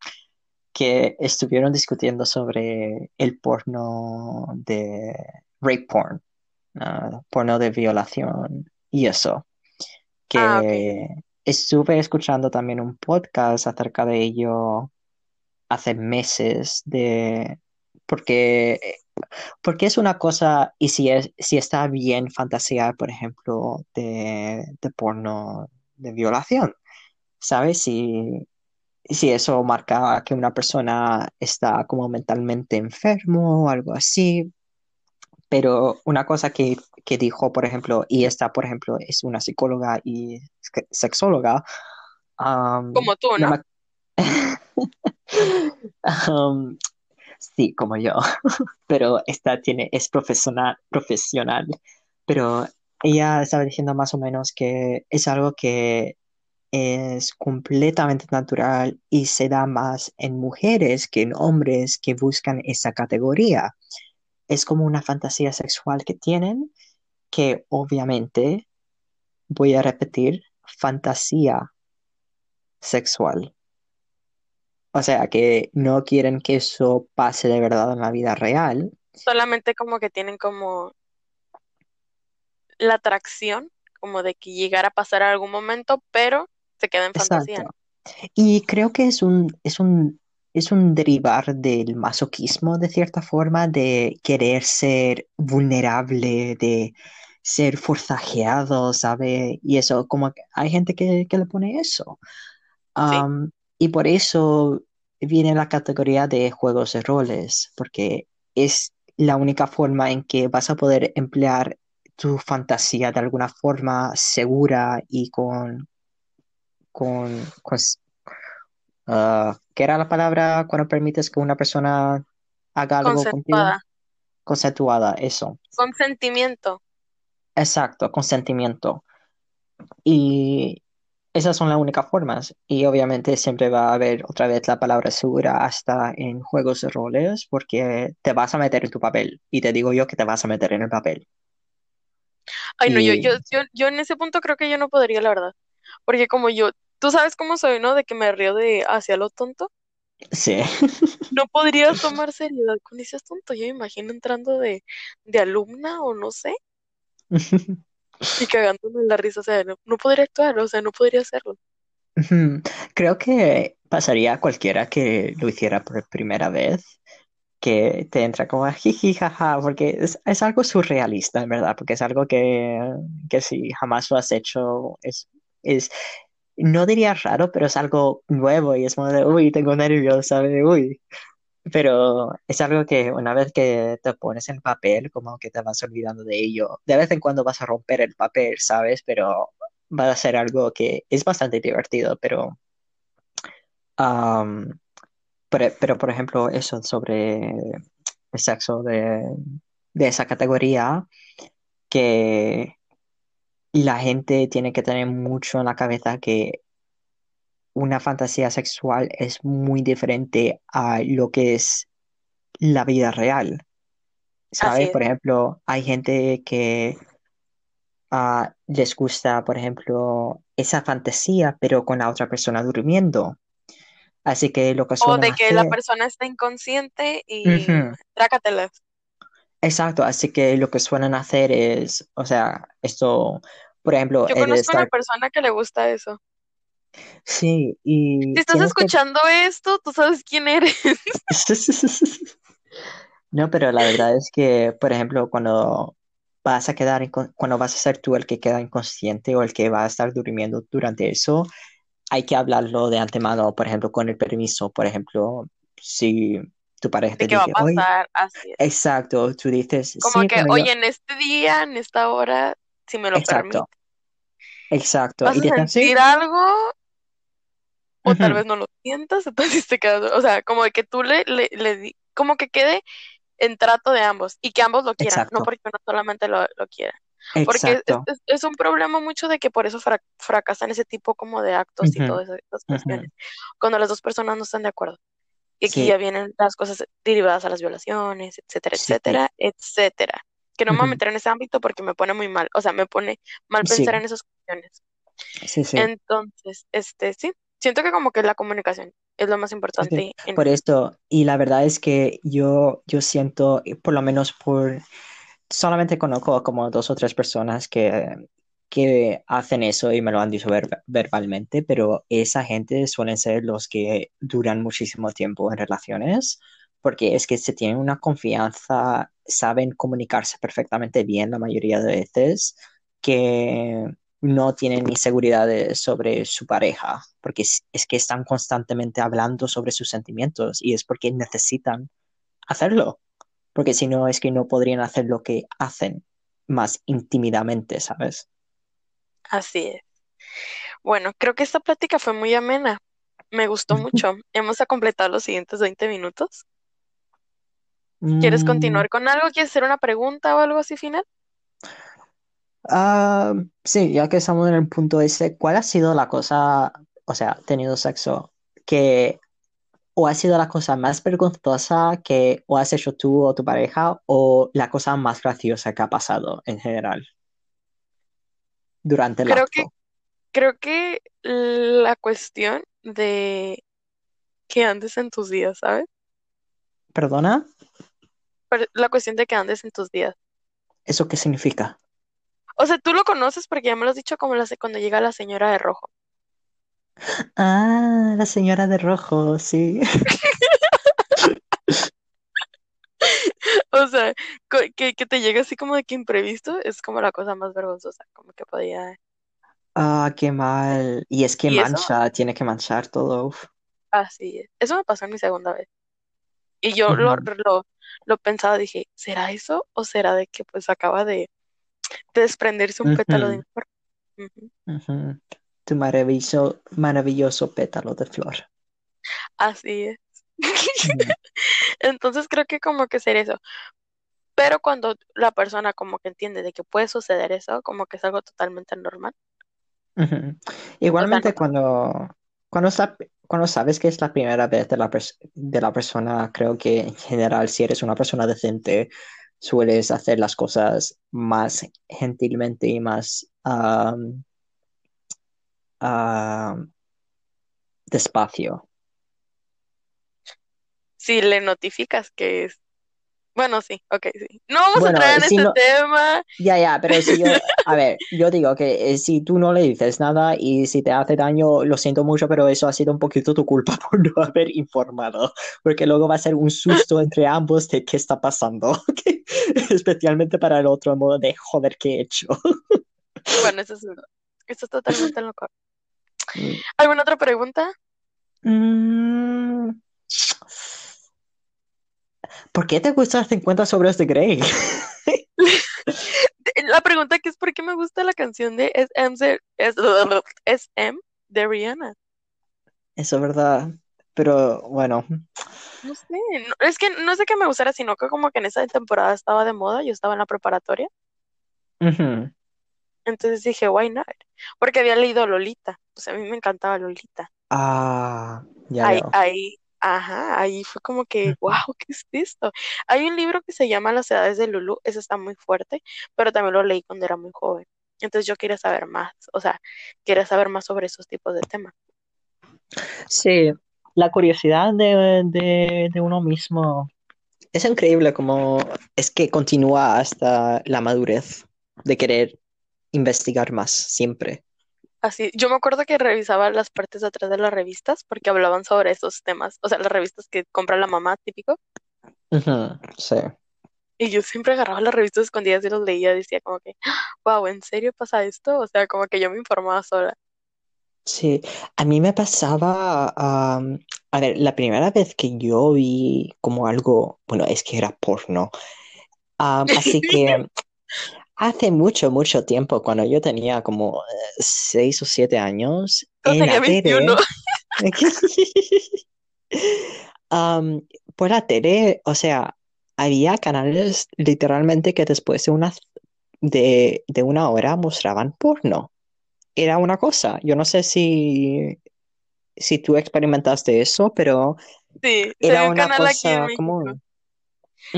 que estuvieron discutiendo sobre el porno de rape porn, ah, porno de violación y eso, Ah, que estuve escuchando también un podcast acerca de ello hace meses de porque porque es una cosa y si es si está bien fantasear, por ejemplo, de, de porno de violación, ¿sabes? Si si eso marca que una persona está como mentalmente enfermo o algo así, pero una cosa que, que dijo, por ejemplo, y esta, por ejemplo, es una psicóloga y sexóloga, um, Como tú, no ¿no? me Um, sí, como yo, pero esta tiene, es profesional, profesional, pero ella estaba diciendo más o menos que es algo que es completamente natural y se da más en mujeres que en hombres que buscan esa categoría. Es como una fantasía sexual que tienen, que obviamente, voy a repetir, fantasía sexual. O sea, que no quieren que eso pase de verdad en la vida real. Solamente como que tienen como la atracción, como de que llegara a pasar a algún momento, pero se queda en fantasía. Y creo que es un, es un, es un derivar del masoquismo, de cierta forma, de querer ser vulnerable, de ser forzajeado, ¿sabe? Y eso, como que hay gente que, que le pone eso. Sí. Y por eso viene la categoría de juegos de roles, porque es la única forma en que vas a poder emplear tu fantasía de alguna forma segura y con, con, con ah, ¿qué era la palabra cuando permites que una persona haga algo contigo? Consensuada. Conceptuada, eso. Consentimiento. Exacto, consentimiento. Y esas son las únicas formas. Y obviamente siempre va a haber otra vez la palabra segura hasta en juegos de roles, porque te vas a meter en tu papel. Y te digo yo que te vas a meter en el papel. Ay, no, yo, yo, yo en ese punto creo que yo no podría, la verdad. Porque como yo, tú sabes cómo soy, ¿no? De que me río de hacia lo tonto. sí. No podría tomar seriedad con ese tonto. Yo me imagino entrando de, de alumna o no sé, y cagándome en la risa. O sea, no, no podría actuar, o sea, no podría hacerlo. Creo que pasaría a cualquiera que lo hiciera por primera vez, que te entra como a jiji, jaja, porque es, es algo surrealista, en verdad, porque es algo que, que si jamás lo has hecho, es, es, no diría raro, pero es algo nuevo y es como de, uy, tengo nervios, ¿sabes? Uy. Pero es algo que una vez que te pones en papel, como que te vas olvidando de ello. De vez en cuando vas a romper el papel, ¿sabes? Pero va a ser algo que es bastante divertido, pero, am, pero, pero, por ejemplo, eso sobre el sexo de, de esa categoría, que la gente tiene que tener mucho en la cabeza que una fantasía sexual es muy diferente a lo que es la vida real. ¿Sabes? es. Por ejemplo, hay gente que ah, les gusta, por ejemplo, esa fantasía, pero con la otra persona durmiendo. Así que lo que O de que la persona está inconsciente y Ujú, trácatelas. Exacto, así que lo que suelen hacer es, o sea, esto, por ejemplo, Yo de conozco una estar, persona que le gusta eso. sí, Si y estás tienes que, escuchando esto, tú sabes quién eres. no, pero la verdad es que, por ejemplo, cuando vas a quedar, cuando vas a ser tú el que queda inconsciente o el que va a estar durmiendo durante eso, hay que hablarlo de antemano, por ejemplo, con el permiso, por ejemplo, si tu pareja De te qué va a pasar, así es. exacto, tú dices, Como sí, que, yo, oye, en este día, en esta hora, si me lo exacto, permite, exacto, vas y a sentir algo o tal vez no lo sientas, entonces te quedas, o sea, como de que tú le, le, le di- como que quede en trato de ambos y que ambos lo quieran, no porque uno solamente lo, lo quiera. Porque es, exacto, es, es un problema mucho de que por eso fra- fracasan ese tipo como de actos y todas esas cuestiones, cuando las dos personas no están de acuerdo. Y aquí Sí. ya vienen las cosas derivadas a las violaciones, etcétera, sí. etcétera, etcétera. Que no me voy a meter en ese ámbito porque me pone muy mal, o sea, me pone mal Sí. pensar en esas cuestiones. Sí, sí. Entonces, este, sí, siento que como que la comunicación es lo más importante en Por esto, y la verdad es que yo, yo siento, y por lo menos por, solamente conozco como dos o tres personas que, que hacen eso y me lo han dicho ver- verbalmente, pero esa gente suelen ser los que duran muchísimo tiempo en relaciones, porque es que se tienen una confianza, saben comunicarse perfectamente bien la mayoría de veces, que no tienen inseguridades sobre su pareja, porque es, es que están constantemente hablando sobre sus sentimientos y es porque necesitan hacerlo, porque si no es que no podrían hacer lo que hacen más intimidamente, ¿sabes? Así es. Bueno, creo que esta plática fue muy amena. Me gustó mucho. Hemos completado los siguientes 20 minutos. ¿Quieres Mm, continuar con algo? ¿Quieres hacer una pregunta o algo así final? ah, sí, ya que estamos en el punto ese, ¿cuál ha sido la cosa, o sea, tenido sexo, que o ha sido la cosa más vergonzosa que o has hecho tú o tu pareja o la cosa más graciosa que ha pasado en general durante el Creo que, creo que la cuestión de que andes en tus días, ¿sabes? ¿Perdona? La cuestión de que andes en tus días. ¿Eso qué significa? O sea, tú lo conoces porque ya me lo has dicho como la, cuando llega la señora de rojo. Ah, la señora de rojo, sí. O sea, que, que te llega así como de que imprevisto es como la cosa más vergonzosa, como que podía... Ah, qué mal. Y es que Y eso, mancha, tiene que manchar todo. uf. así es. Eso me pasó en mi segunda vez. Y yo lo, lo pensaba, dije, ¿será eso? ¿O será de que pues acaba de, de desprenderse un pétalo de ujú. Tu maravilloso, maravilloso pétalo de flor. Así es. Entonces creo que como que ser eso. Pero cuando la persona como que entiende de que puede suceder eso, como que es algo totalmente normal. ujú. O sea, no, Igualmente cuando, cuando, sa- cuando sabes que es la primera vez de la, de la persona, creo que en general si eres una persona decente, sueles hacer las cosas más gentilmente y más am, despacio. si le notificas que es... Bueno, sí, ok, sí. No vamos a Bueno, entrar en si este no, tema. ya, ya, pero si yo, a ver, yo digo que eh, si tú no le dices nada y si te hace daño, lo siento mucho, pero eso ha sido un poquito tu culpa por no haber informado, porque luego va a ser un susto entre ambos de qué está pasando. Especialmente para el otro modo de joder, ¿qué he hecho? Bueno, eso es, eso es totalmente loco. Mm. ¿Alguna otra pregunta? Mm, ¿Por qué te gustan 50 sobres de Grey? La pregunta que es ¿por qué me gusta la canción de SM SM de Rihanna? Eso es verdad, pero bueno, No sé, no- es que no sé que me gustara, sino que como que en esa temporada estaba de moda, yo estaba en la preparatoria, entonces dije, why not? Porque había leído Lolita, pues a mí me encantaba Lolita. Ah, ya Ahí, veo. ahí, ajá, ahí fue como que, wow, ¿qué es esto? Hay un libro que se llama Las edades de Lulu, ese está muy fuerte, pero también lo leí cuando era muy joven. Entonces yo quería saber más, o sea, quería saber más sobre esos tipos de temas. Sí, la curiosidad de, de, de uno mismo es increíble como es que continúa hasta la madurez de querer investigar más siempre. Así, yo me acuerdo que revisaba las partes de atrás de las revistas porque hablaban sobre esos temas, o sea, las revistas que compra la mamá, típico, sí. y yo siempre agarraba las revistas escondidas y los leía, decía como que, wow, ¿en serio pasa esto? O sea, como que yo me informaba sola. Sí, a mí me pasaba, a ver, la primera vez que yo vi como algo, bueno, es que era porno, así que hace mucho, mucho tiempo, cuando yo tenía como eh, seis o siete años, O en tenía la 21. tele, am, por la tele, o sea, había canales literalmente que después de una, de, de una hora mostraban porno. Era una cosa, yo no sé si si tú experimentaste eso, pero Sí, Era un una canal aquí en cosa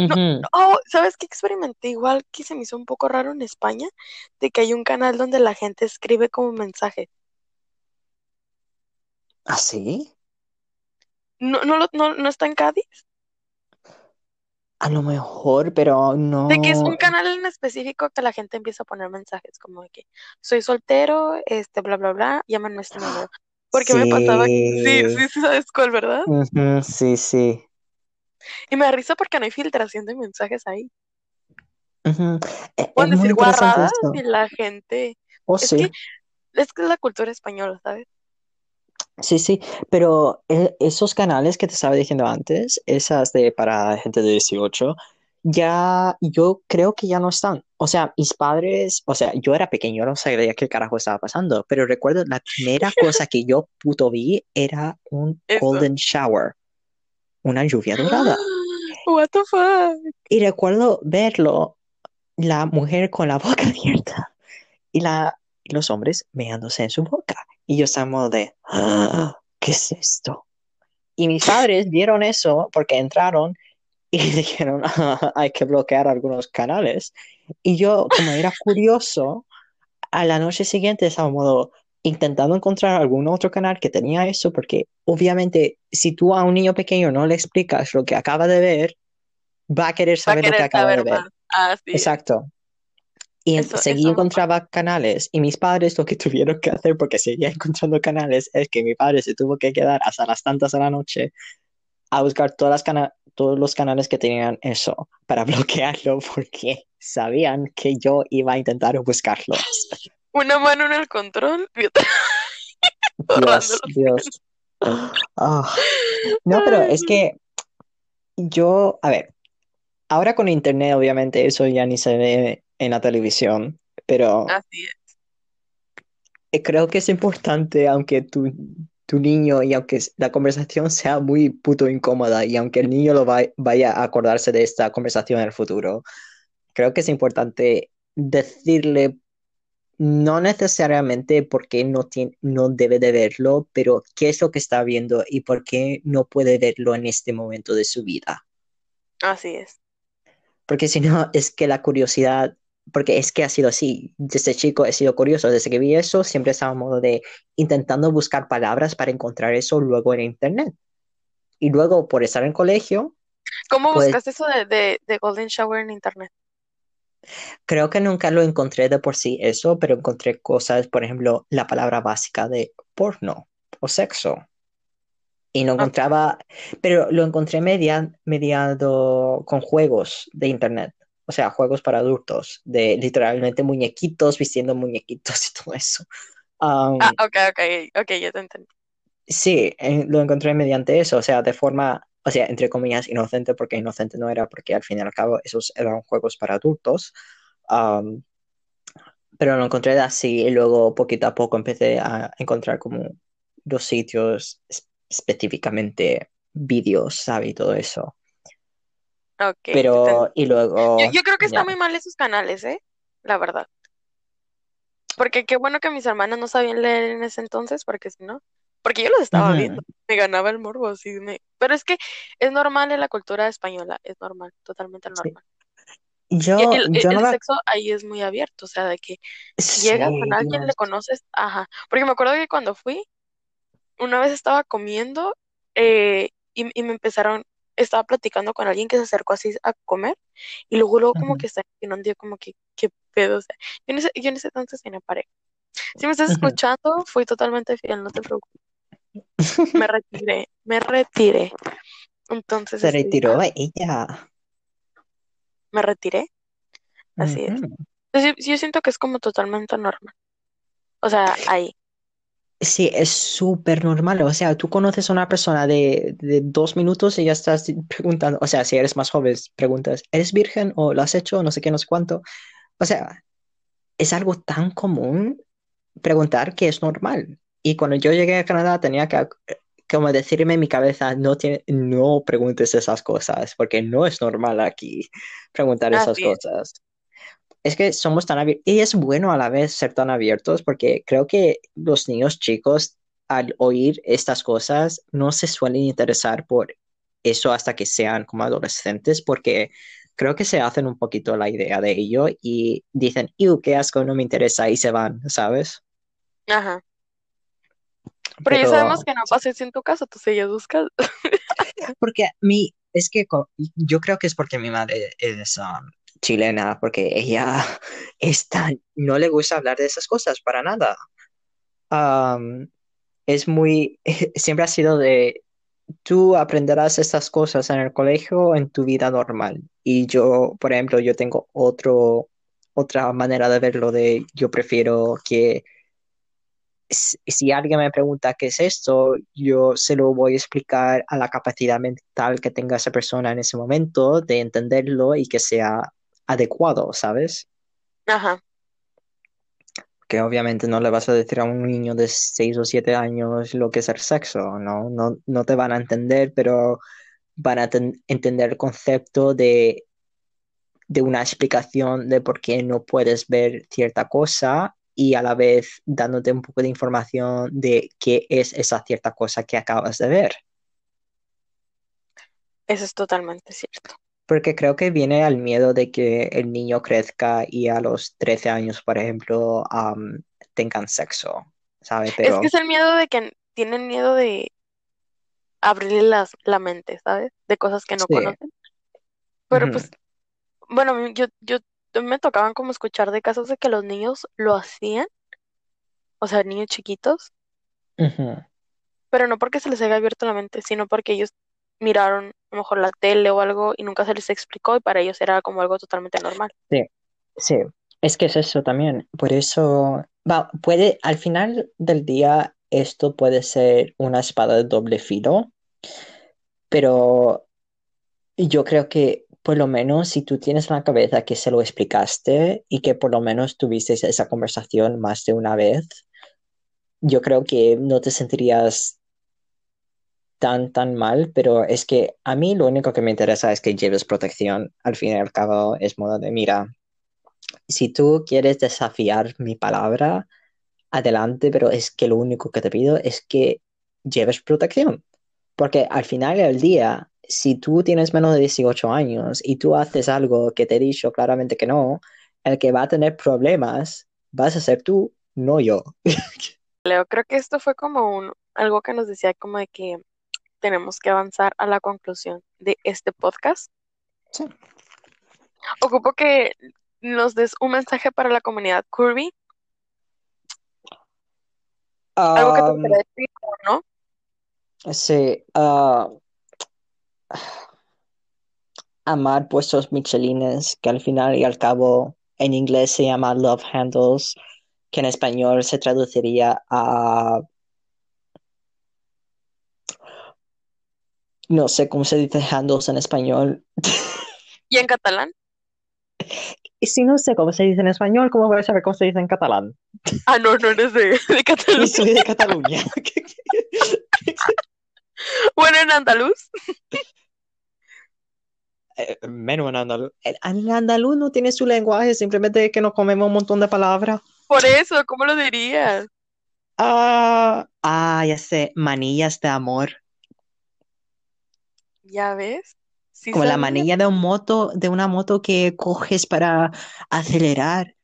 No, oh, ¿sabes qué experimenté? Igual que se me hizo un poco raro en España, de que hay un canal donde la gente escribe como mensaje. ¿Ah, sí? ¿No, no, no, no está en Cádiz? A lo mejor, pero De que es no. un canal en específico que la gente empieza a poner mensajes, como de que soy soltero, este, bla, bla, bla, llámame este número. Porque me pasaba, sí, Sí. sí, sí, sabes cuál, ¿verdad? Sí, sí. Y me da risa porque no hay filtración de mensajes ahí. E- Pueden Es muy decir guarradas esto. y la gente, Oh, es sí. que, es que es la cultura española, ¿sabes? Sí, sí, pero e- esos canales que te estaba diciendo antes, esas de para gente de 18, ya yo creo que ya no están. O sea, mis padres, o sea, yo era pequeño, no sabía qué carajo estaba pasando, pero recuerdo la primera cosa que yo puto vi era un Eso. golden shower, una lluvia dorada. What the fuck? Y recuerdo verlo, la mujer con la boca abierta y, la, los hombres meándose en su boca. Y yo estaba de, "Ah, ¿qué es esto? Y mis padres vieron eso porque entraron y dijeron, "Ah, hay que bloquear algunos canales. Y yo, como era curioso, a la noche siguiente estaba en modo intentando encontrar algún otro canal que tenía eso, porque obviamente si tú a un niño pequeño no le explicas lo que acaba de ver, va a querer Va a saber lo que acaba de saber ver. es. Exacto. Y Eso, seguí eso encontraba canales y mis padres lo que tuvieron que hacer porque seguía encontrando canales es que mi padre se tuvo que quedar hasta las tantas de la noche a buscar todas las cana- todos los canales que tenían eso para bloquearlo porque sabían que yo iba a intentar buscarlos. Una mano en el control y otra Dios. Ah. No, pero es que yo, a ver, ahora con internet obviamente eso ya ni se ve en la televisión, pero Así es. eh, creo que es importante, aunque tu, tu niño y aunque la conversación sea muy puto incómoda y aunque el niño lo va- vaya a acordarse de esta conversación en el futuro, creo que es importante decirle, no necesariamente por qué no, tiene, no debe de verlo, pero qué es lo que está viendo y por qué no puede verlo en este momento de su vida. Así es. Porque si no, es que la curiosidad, porque es que ha sido así. Desde chico he sido curioso. Desde que vi eso, siempre estaba en modo de intentando buscar palabras para encontrar eso luego en internet. Y luego, por estar en colegio, ¿Cómo pues buscaste eso de, de, de Golden Shower en internet? Creo que nunca lo encontré de por sí eso, pero encontré cosas, por ejemplo, la palabra básica de porno o sexo. Y no encontraba, pero lo encontré media, mediado con juegos de internet. O sea, juegos para adultos, de literalmente muñequitos vistiendo muñequitos y todo eso. Um, Ah, ok, ok, ok, ya te entendí. sí, eh, lo encontré mediante eso, o sea, de forma, o sea, entre comillas, inocente, porque inocente no era, porque al fin y al cabo esos eran juegos para adultos. Um, pero lo encontré así y luego poquito a poco empecé a encontrar como los sitios es- específicamente vídeos, ¿sabes? Y todo eso. Ok, ya te Pero, y luego, Yo, yo creo que está ya. muy mal esos canales, ¿eh? La verdad. Porque qué bueno que mis hermanas no sabían leer en ese entonces, porque si no, porque yo los estaba viendo, me ganaba el morbo, así me... Pero es que es normal en la cultura española, es normal, totalmente Sí. normal. Yo, Y el, el- yo no el me... sexo ahí es muy abierto, o sea, de que si Sí, llegas con alguien, Dios. le conoces, ajá. Porque me acuerdo que cuando fui, una vez estaba comiendo eh, y, y me empezaron, estaba platicando con alguien que se acercó así a comer y luego, luego como que está en un día como que, qué pedo, o sea, yo en ese, yo en ese entonces tenía pareja. Si me estás escuchando, fui totalmente fiel, no te preocupes. Me retiré, me retiré. Entonces, Se este, retiró ah, ella. me retiré, así es. Entonces, yo, yo siento que es como totalmente normal. O sea, ahí. Sí, es súper normal. O sea, tú conoces a una persona de, de dos minutos y ya estás preguntando, o sea, si eres más joven, preguntas, ¿eres virgen o lo has hecho? No sé qué, no sé cuánto. O sea, es algo tan común preguntar que es normal. Y cuando yo llegué a Canadá tenía que como decirme en mi cabeza, no tiene, no preguntes esas cosas, porque no es normal aquí preguntar esas cosas. Es que somos tan abiertos, y es bueno a la vez ser tan abiertos, porque creo que los niños chicos, al oír estas cosas, no se suelen interesar por eso hasta que sean como adolescentes, porque creo que se hacen un poquito la idea de ello y dicen, ¡Ew, qué asco, no me interesa! y se van, ¿sabes? Ajá. Pero, ya sabemos que no pasa eso en tu caso, tú sigues buscando. Porque mi, es que yo creo que es porque mi madre es um, chilena, porque ella está, no le gusta hablar de esas cosas para nada. Um, es muy, siempre ha sido de, tú aprenderás estas cosas en el colegio en tu vida normal. Y yo, por ejemplo, yo tengo otro, otra manera de verlo de, yo prefiero que si alguien me pregunta qué es esto, yo se lo voy a explicar a la capacidad mental que tenga esa persona en ese momento de entenderlo y que sea adecuado, ¿sabes? Ajá. Que obviamente no le vas a decir a un niño de 6 o 7 años lo que es el sexo, ¿no? No, no te van a entender, pero van a entender el concepto de, de una explicación de por qué no puedes ver cierta cosa y a la vez dándote un poco de información de qué es esa cierta cosa que acabas de ver. Eso es totalmente cierto. Porque creo que viene al miedo de que el niño crezca y a los 13 años, por ejemplo, tengan sexo, ¿sabes? Es que es el miedo de que tienen miedo de abrirle las, la mente, ¿sabes? De cosas que no conocen. Pero pues, bueno, yo, yo me tocaban como escuchar de casos de que los niños lo hacían, o sea, niños chiquitos, pero no porque se les haya abierto la mente, sino porque ellos miraron a lo mejor la tele o algo y nunca se les explicó y para ellos era como algo totalmente normal. Sí, sí, es que es eso también. Por eso, va, puede, al final del día, esto puede ser una espada de doble filo, pero yo creo que por lo menos si tú tienes en la cabeza que se lo explicaste y que por lo menos tuviste esa conversación más de una vez, yo creo que no te sentirías tan, tan mal, pero es que a mí lo único que me interesa es que lleves protección. Al fin y al cabo es modo de, mira, si tú quieres desafiar mi palabra, adelante, pero es que lo único que te pido es que lleves protección. Porque al final del día, si tú tienes menos de 18 años y tú haces algo que te he dicho claramente que no, el que va a tener problemas vas a ser tú, no yo. Leo, creo que esto fue como un, algo que nos decía como de que tenemos que avanzar a la conclusión de este podcast. Sí. Ocupo que nos des un mensaje para la comunidad Curvy. algo que te Um, gustaría decir, ¿no? sí, ah, amar vuestros michelines, que al final y al cabo en inglés se llama love handles, que en español se traduciría a... No sé cómo se dice handles en español. ¿Y en catalán? Y si no sé cómo se dice en español, ¿cómo voy a saber cómo se dice en catalán? Ah, no, no eres de, de Y Cataluña. soy de Cataluña. Bueno, en andaluz. Eh, menos en andaluz. El, el andaluz no tiene su lenguaje, simplemente que nos comemos un montón de palabras. Por eso, ¿cómo lo dirías? Ah, ah, ya sé, manillas de amor. ¿Ya ves? Sí Como la manilla de un moto, de una moto que coges para acelerar.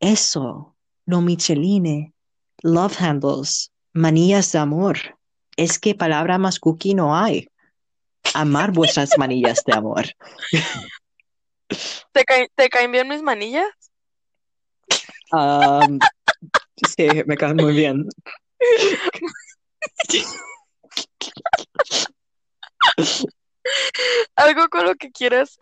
Eso, los michelines, love handles, manillas de amor. Es que palabra más cookie no hay. Amar vuestras manillas de amor. ¿Te caen, te caen bien mis manillas? Um, sí, me caen muy bien. ¿Algo con lo que quieras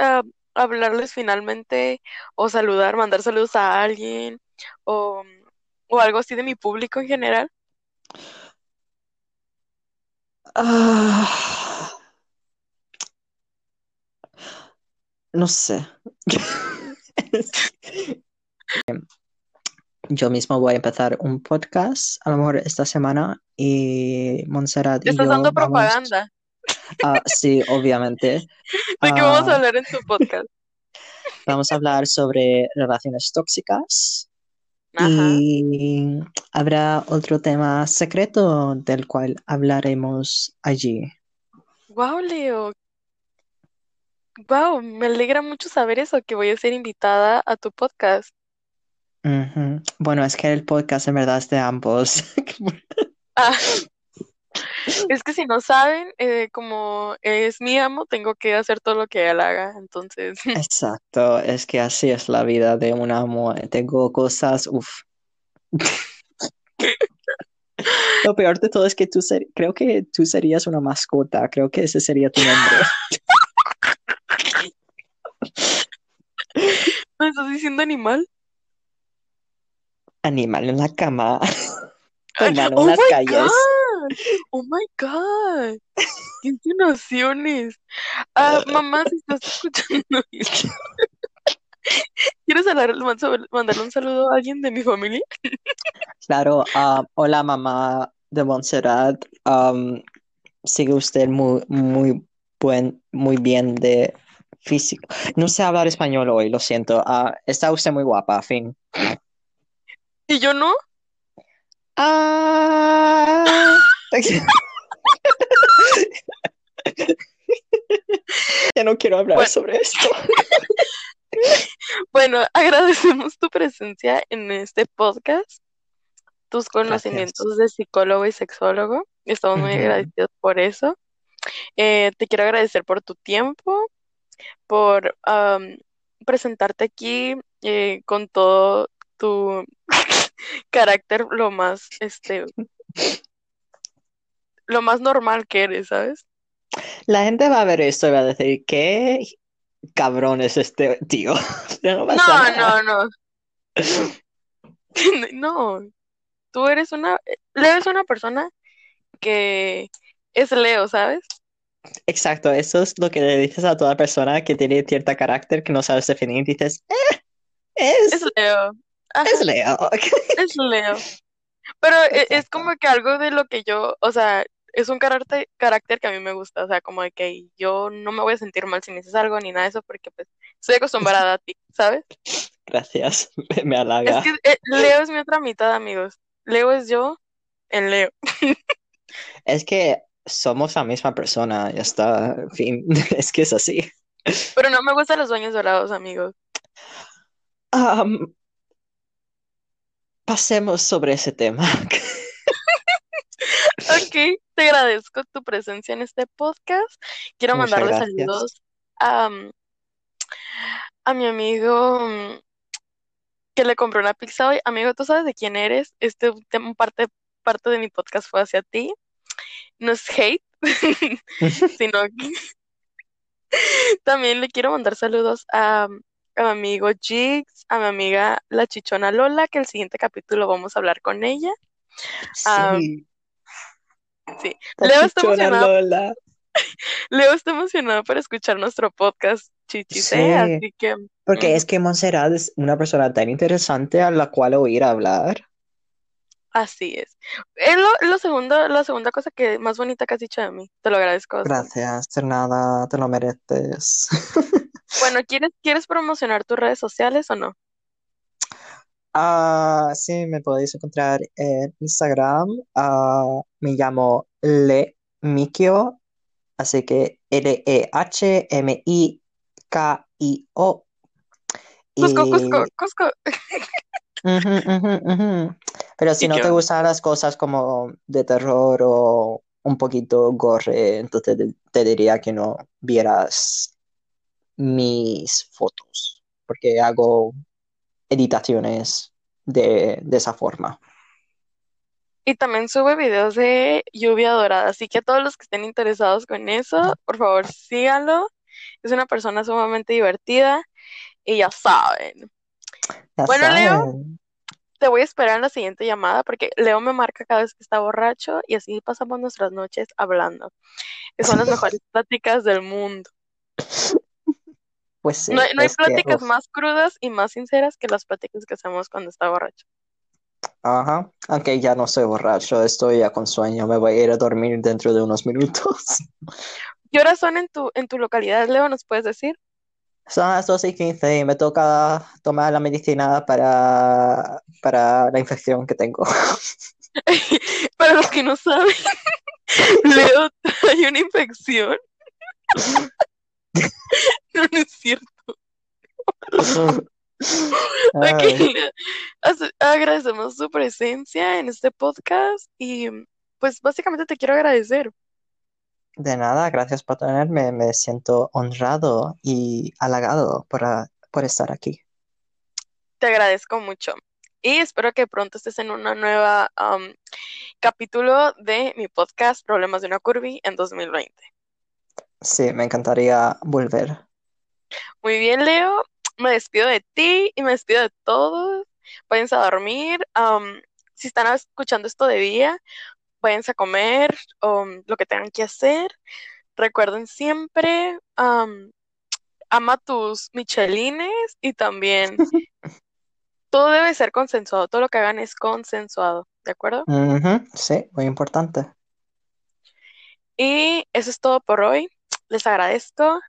hablarles finalmente o saludar, mandar saludos a alguien o, o algo así de mi público en general? Ah, no sé. Yo mismo voy a empezar un podcast, a lo mejor esta semana, y Montserrat y estás yo dando vamos. propaganda Ah, sí, obviamente. de qué vamos a Ah, hablar en tu podcast. vamos a hablar sobre relaciones tóxicas Ajá. y habrá otro tema secreto del cual hablaremos allí. Wow, Leo, Wow, me alegra mucho saber eso, que voy a ser invitada a tu podcast. Bueno, es que el podcast en verdad es de ambos. Ah, es que si no saben, eh, como es mi amo, tengo que hacer todo lo que él haga. Entonces, Exacto, es que así es la vida de un amo. Tengo cosas, uff. Lo peor de todo es que tú ser- creo que tú serías una mascota, creo que ese sería tu nombre. ¿me estás diciendo animal? Animal en la cama, tu Ah, hermano ¡Oh en las calles. God! ¡Oh my God! ¡Qué insinuaciones! Ah, mamá, si estás escuchando esto, ¿quieres mandarle un saludo a alguien de mi familia? Claro, ah, hola mamá de Montserrat. Am, sigue usted muy, muy buen, muy bien de físico. No sé hablar español hoy, lo siento. Ah, está usted muy guapa, fin. ¿Y yo no? Ah. Ya no quiero hablar Bueno. sobre esto. Bueno, agradecemos tu presencia en este podcast, tus conocimientos de psicólogo y sexólogo. Estamos muy Ujú. agradecidos por eso. Eh, te quiero agradecer por tu tiempo, por presentarte aquí eh, con todo tu carácter lo más, este, lo más normal que eres, ¿sabes? La gente va a ver esto y va a decir, ¿qué cabrón es este tío? No No, no, no. No, tú eres una, Leo es una persona que es Leo, ¿sabes? Exacto, eso es lo que le dices a toda persona que tiene cierto carácter que no sabes definir. Dices, eh, es, Es Leo. Ajá, es Leo. es Leo. Pero e- es Exacto. como que algo de lo que yo, o sea, es un carácter, carácter que a mí me gusta, o sea, como de que yo no me voy a sentir mal si me dices algo ni nada de eso, porque pues estoy acostumbrada a ti, ¿sabes? Gracias, me Es halaga. que eh, Leo es mi otra mitad, amigos. Leo es yo en Leo. Es que somos la misma persona, ya está, en fin, es que es así. Pero no me gustan los sueños dorados, amigos. Am, pasemos sobre ese tema. Ok, te agradezco tu presencia en este podcast. Quiero Muchas mandarle gracias. saludos a, a mi amigo mm, que le compró una pizza hoy. Amigo, ¿tú sabes de quién eres? Este parte, parte de mi podcast fue hacia ti. No es hate, sino que también le quiero mandar saludos a, a mi amigo Jigs, a mi amiga la chichona Lola, que el siguiente capítulo vamos a hablar con ella. Sí, sí. Leo está emocionado Lola. Leo está emocionado para escuchar nuestro podcast, chichis, ¿eh? Sí, Así que, porque ujú, es que Montserrat es una persona tan interesante a la cual oír hablar. así es. Es lo, lo segundo, la segunda cosa que más bonita que has dicho de mí. Te lo agradezco. Gracias, de nada, te lo mereces. Bueno, ¿quieres, ¿quieres promocionar tus redes sociales o no? Ah, sí, me podéis encontrar en Instagram. Ah, me llamo Le Mikio, así que L-E-H-M-I-K-I-O. Cusco, Cusco, Cusco. Pero si ¿Y no qué te gustan las cosas como de terror o un poquito gore, entonces te, te diría que no vieras mis fotos, porque hago editaciones de, de esa forma. Y también sube videos de lluvia dorada, así que todos los que estén interesados con eso, por favor, síganlo. Es una persona sumamente divertida y ya saben. Ya Bueno, Leo, te voy a esperar en la siguiente llamada porque Leo me marca cada vez que está borracho y así pasamos nuestras noches hablando. Son las mejores pláticas del mundo. Pues No hay, no hay es que, pláticas más crudas y más sinceras que las pláticas que hacemos cuando está borracho. ajá, aunque ya no estoy borracho, estoy ya con sueño, me voy a ir a dormir dentro de unos minutos. ¿Qué horas son en tu, en tu localidad, Leo? ¿Nos puedes decir? Son las 12 y 15 y me toca tomar la medicina para, para la infección que tengo. Para los que no saben, Leo trae una infección Ok, as- agradecemos tu presencia en este podcast y pues básicamente te quiero agradecer. De nada, gracias por tenerme. Me siento honrado y halagado por, por estar aquí. Te agradezco mucho. Y espero que pronto estés en una nueva um, capítulo de mi podcast Problemas de una Curvy en 2020. Sí, me encantaría volver. Muy bien, Leo. Me despido de ti y me despido de todos. Váyanse a dormir. um, si están escuchando esto de día, váyanse a comer um, lo que tengan que hacer. Recuerden siempre, um, ama tus michelines y también todo debe ser consensuado. Todo lo que hagan es consensuado, ¿de acuerdo? Sí, muy importante. Y eso es todo por hoy. Les agradezco.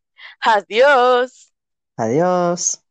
Adiós. Adiós.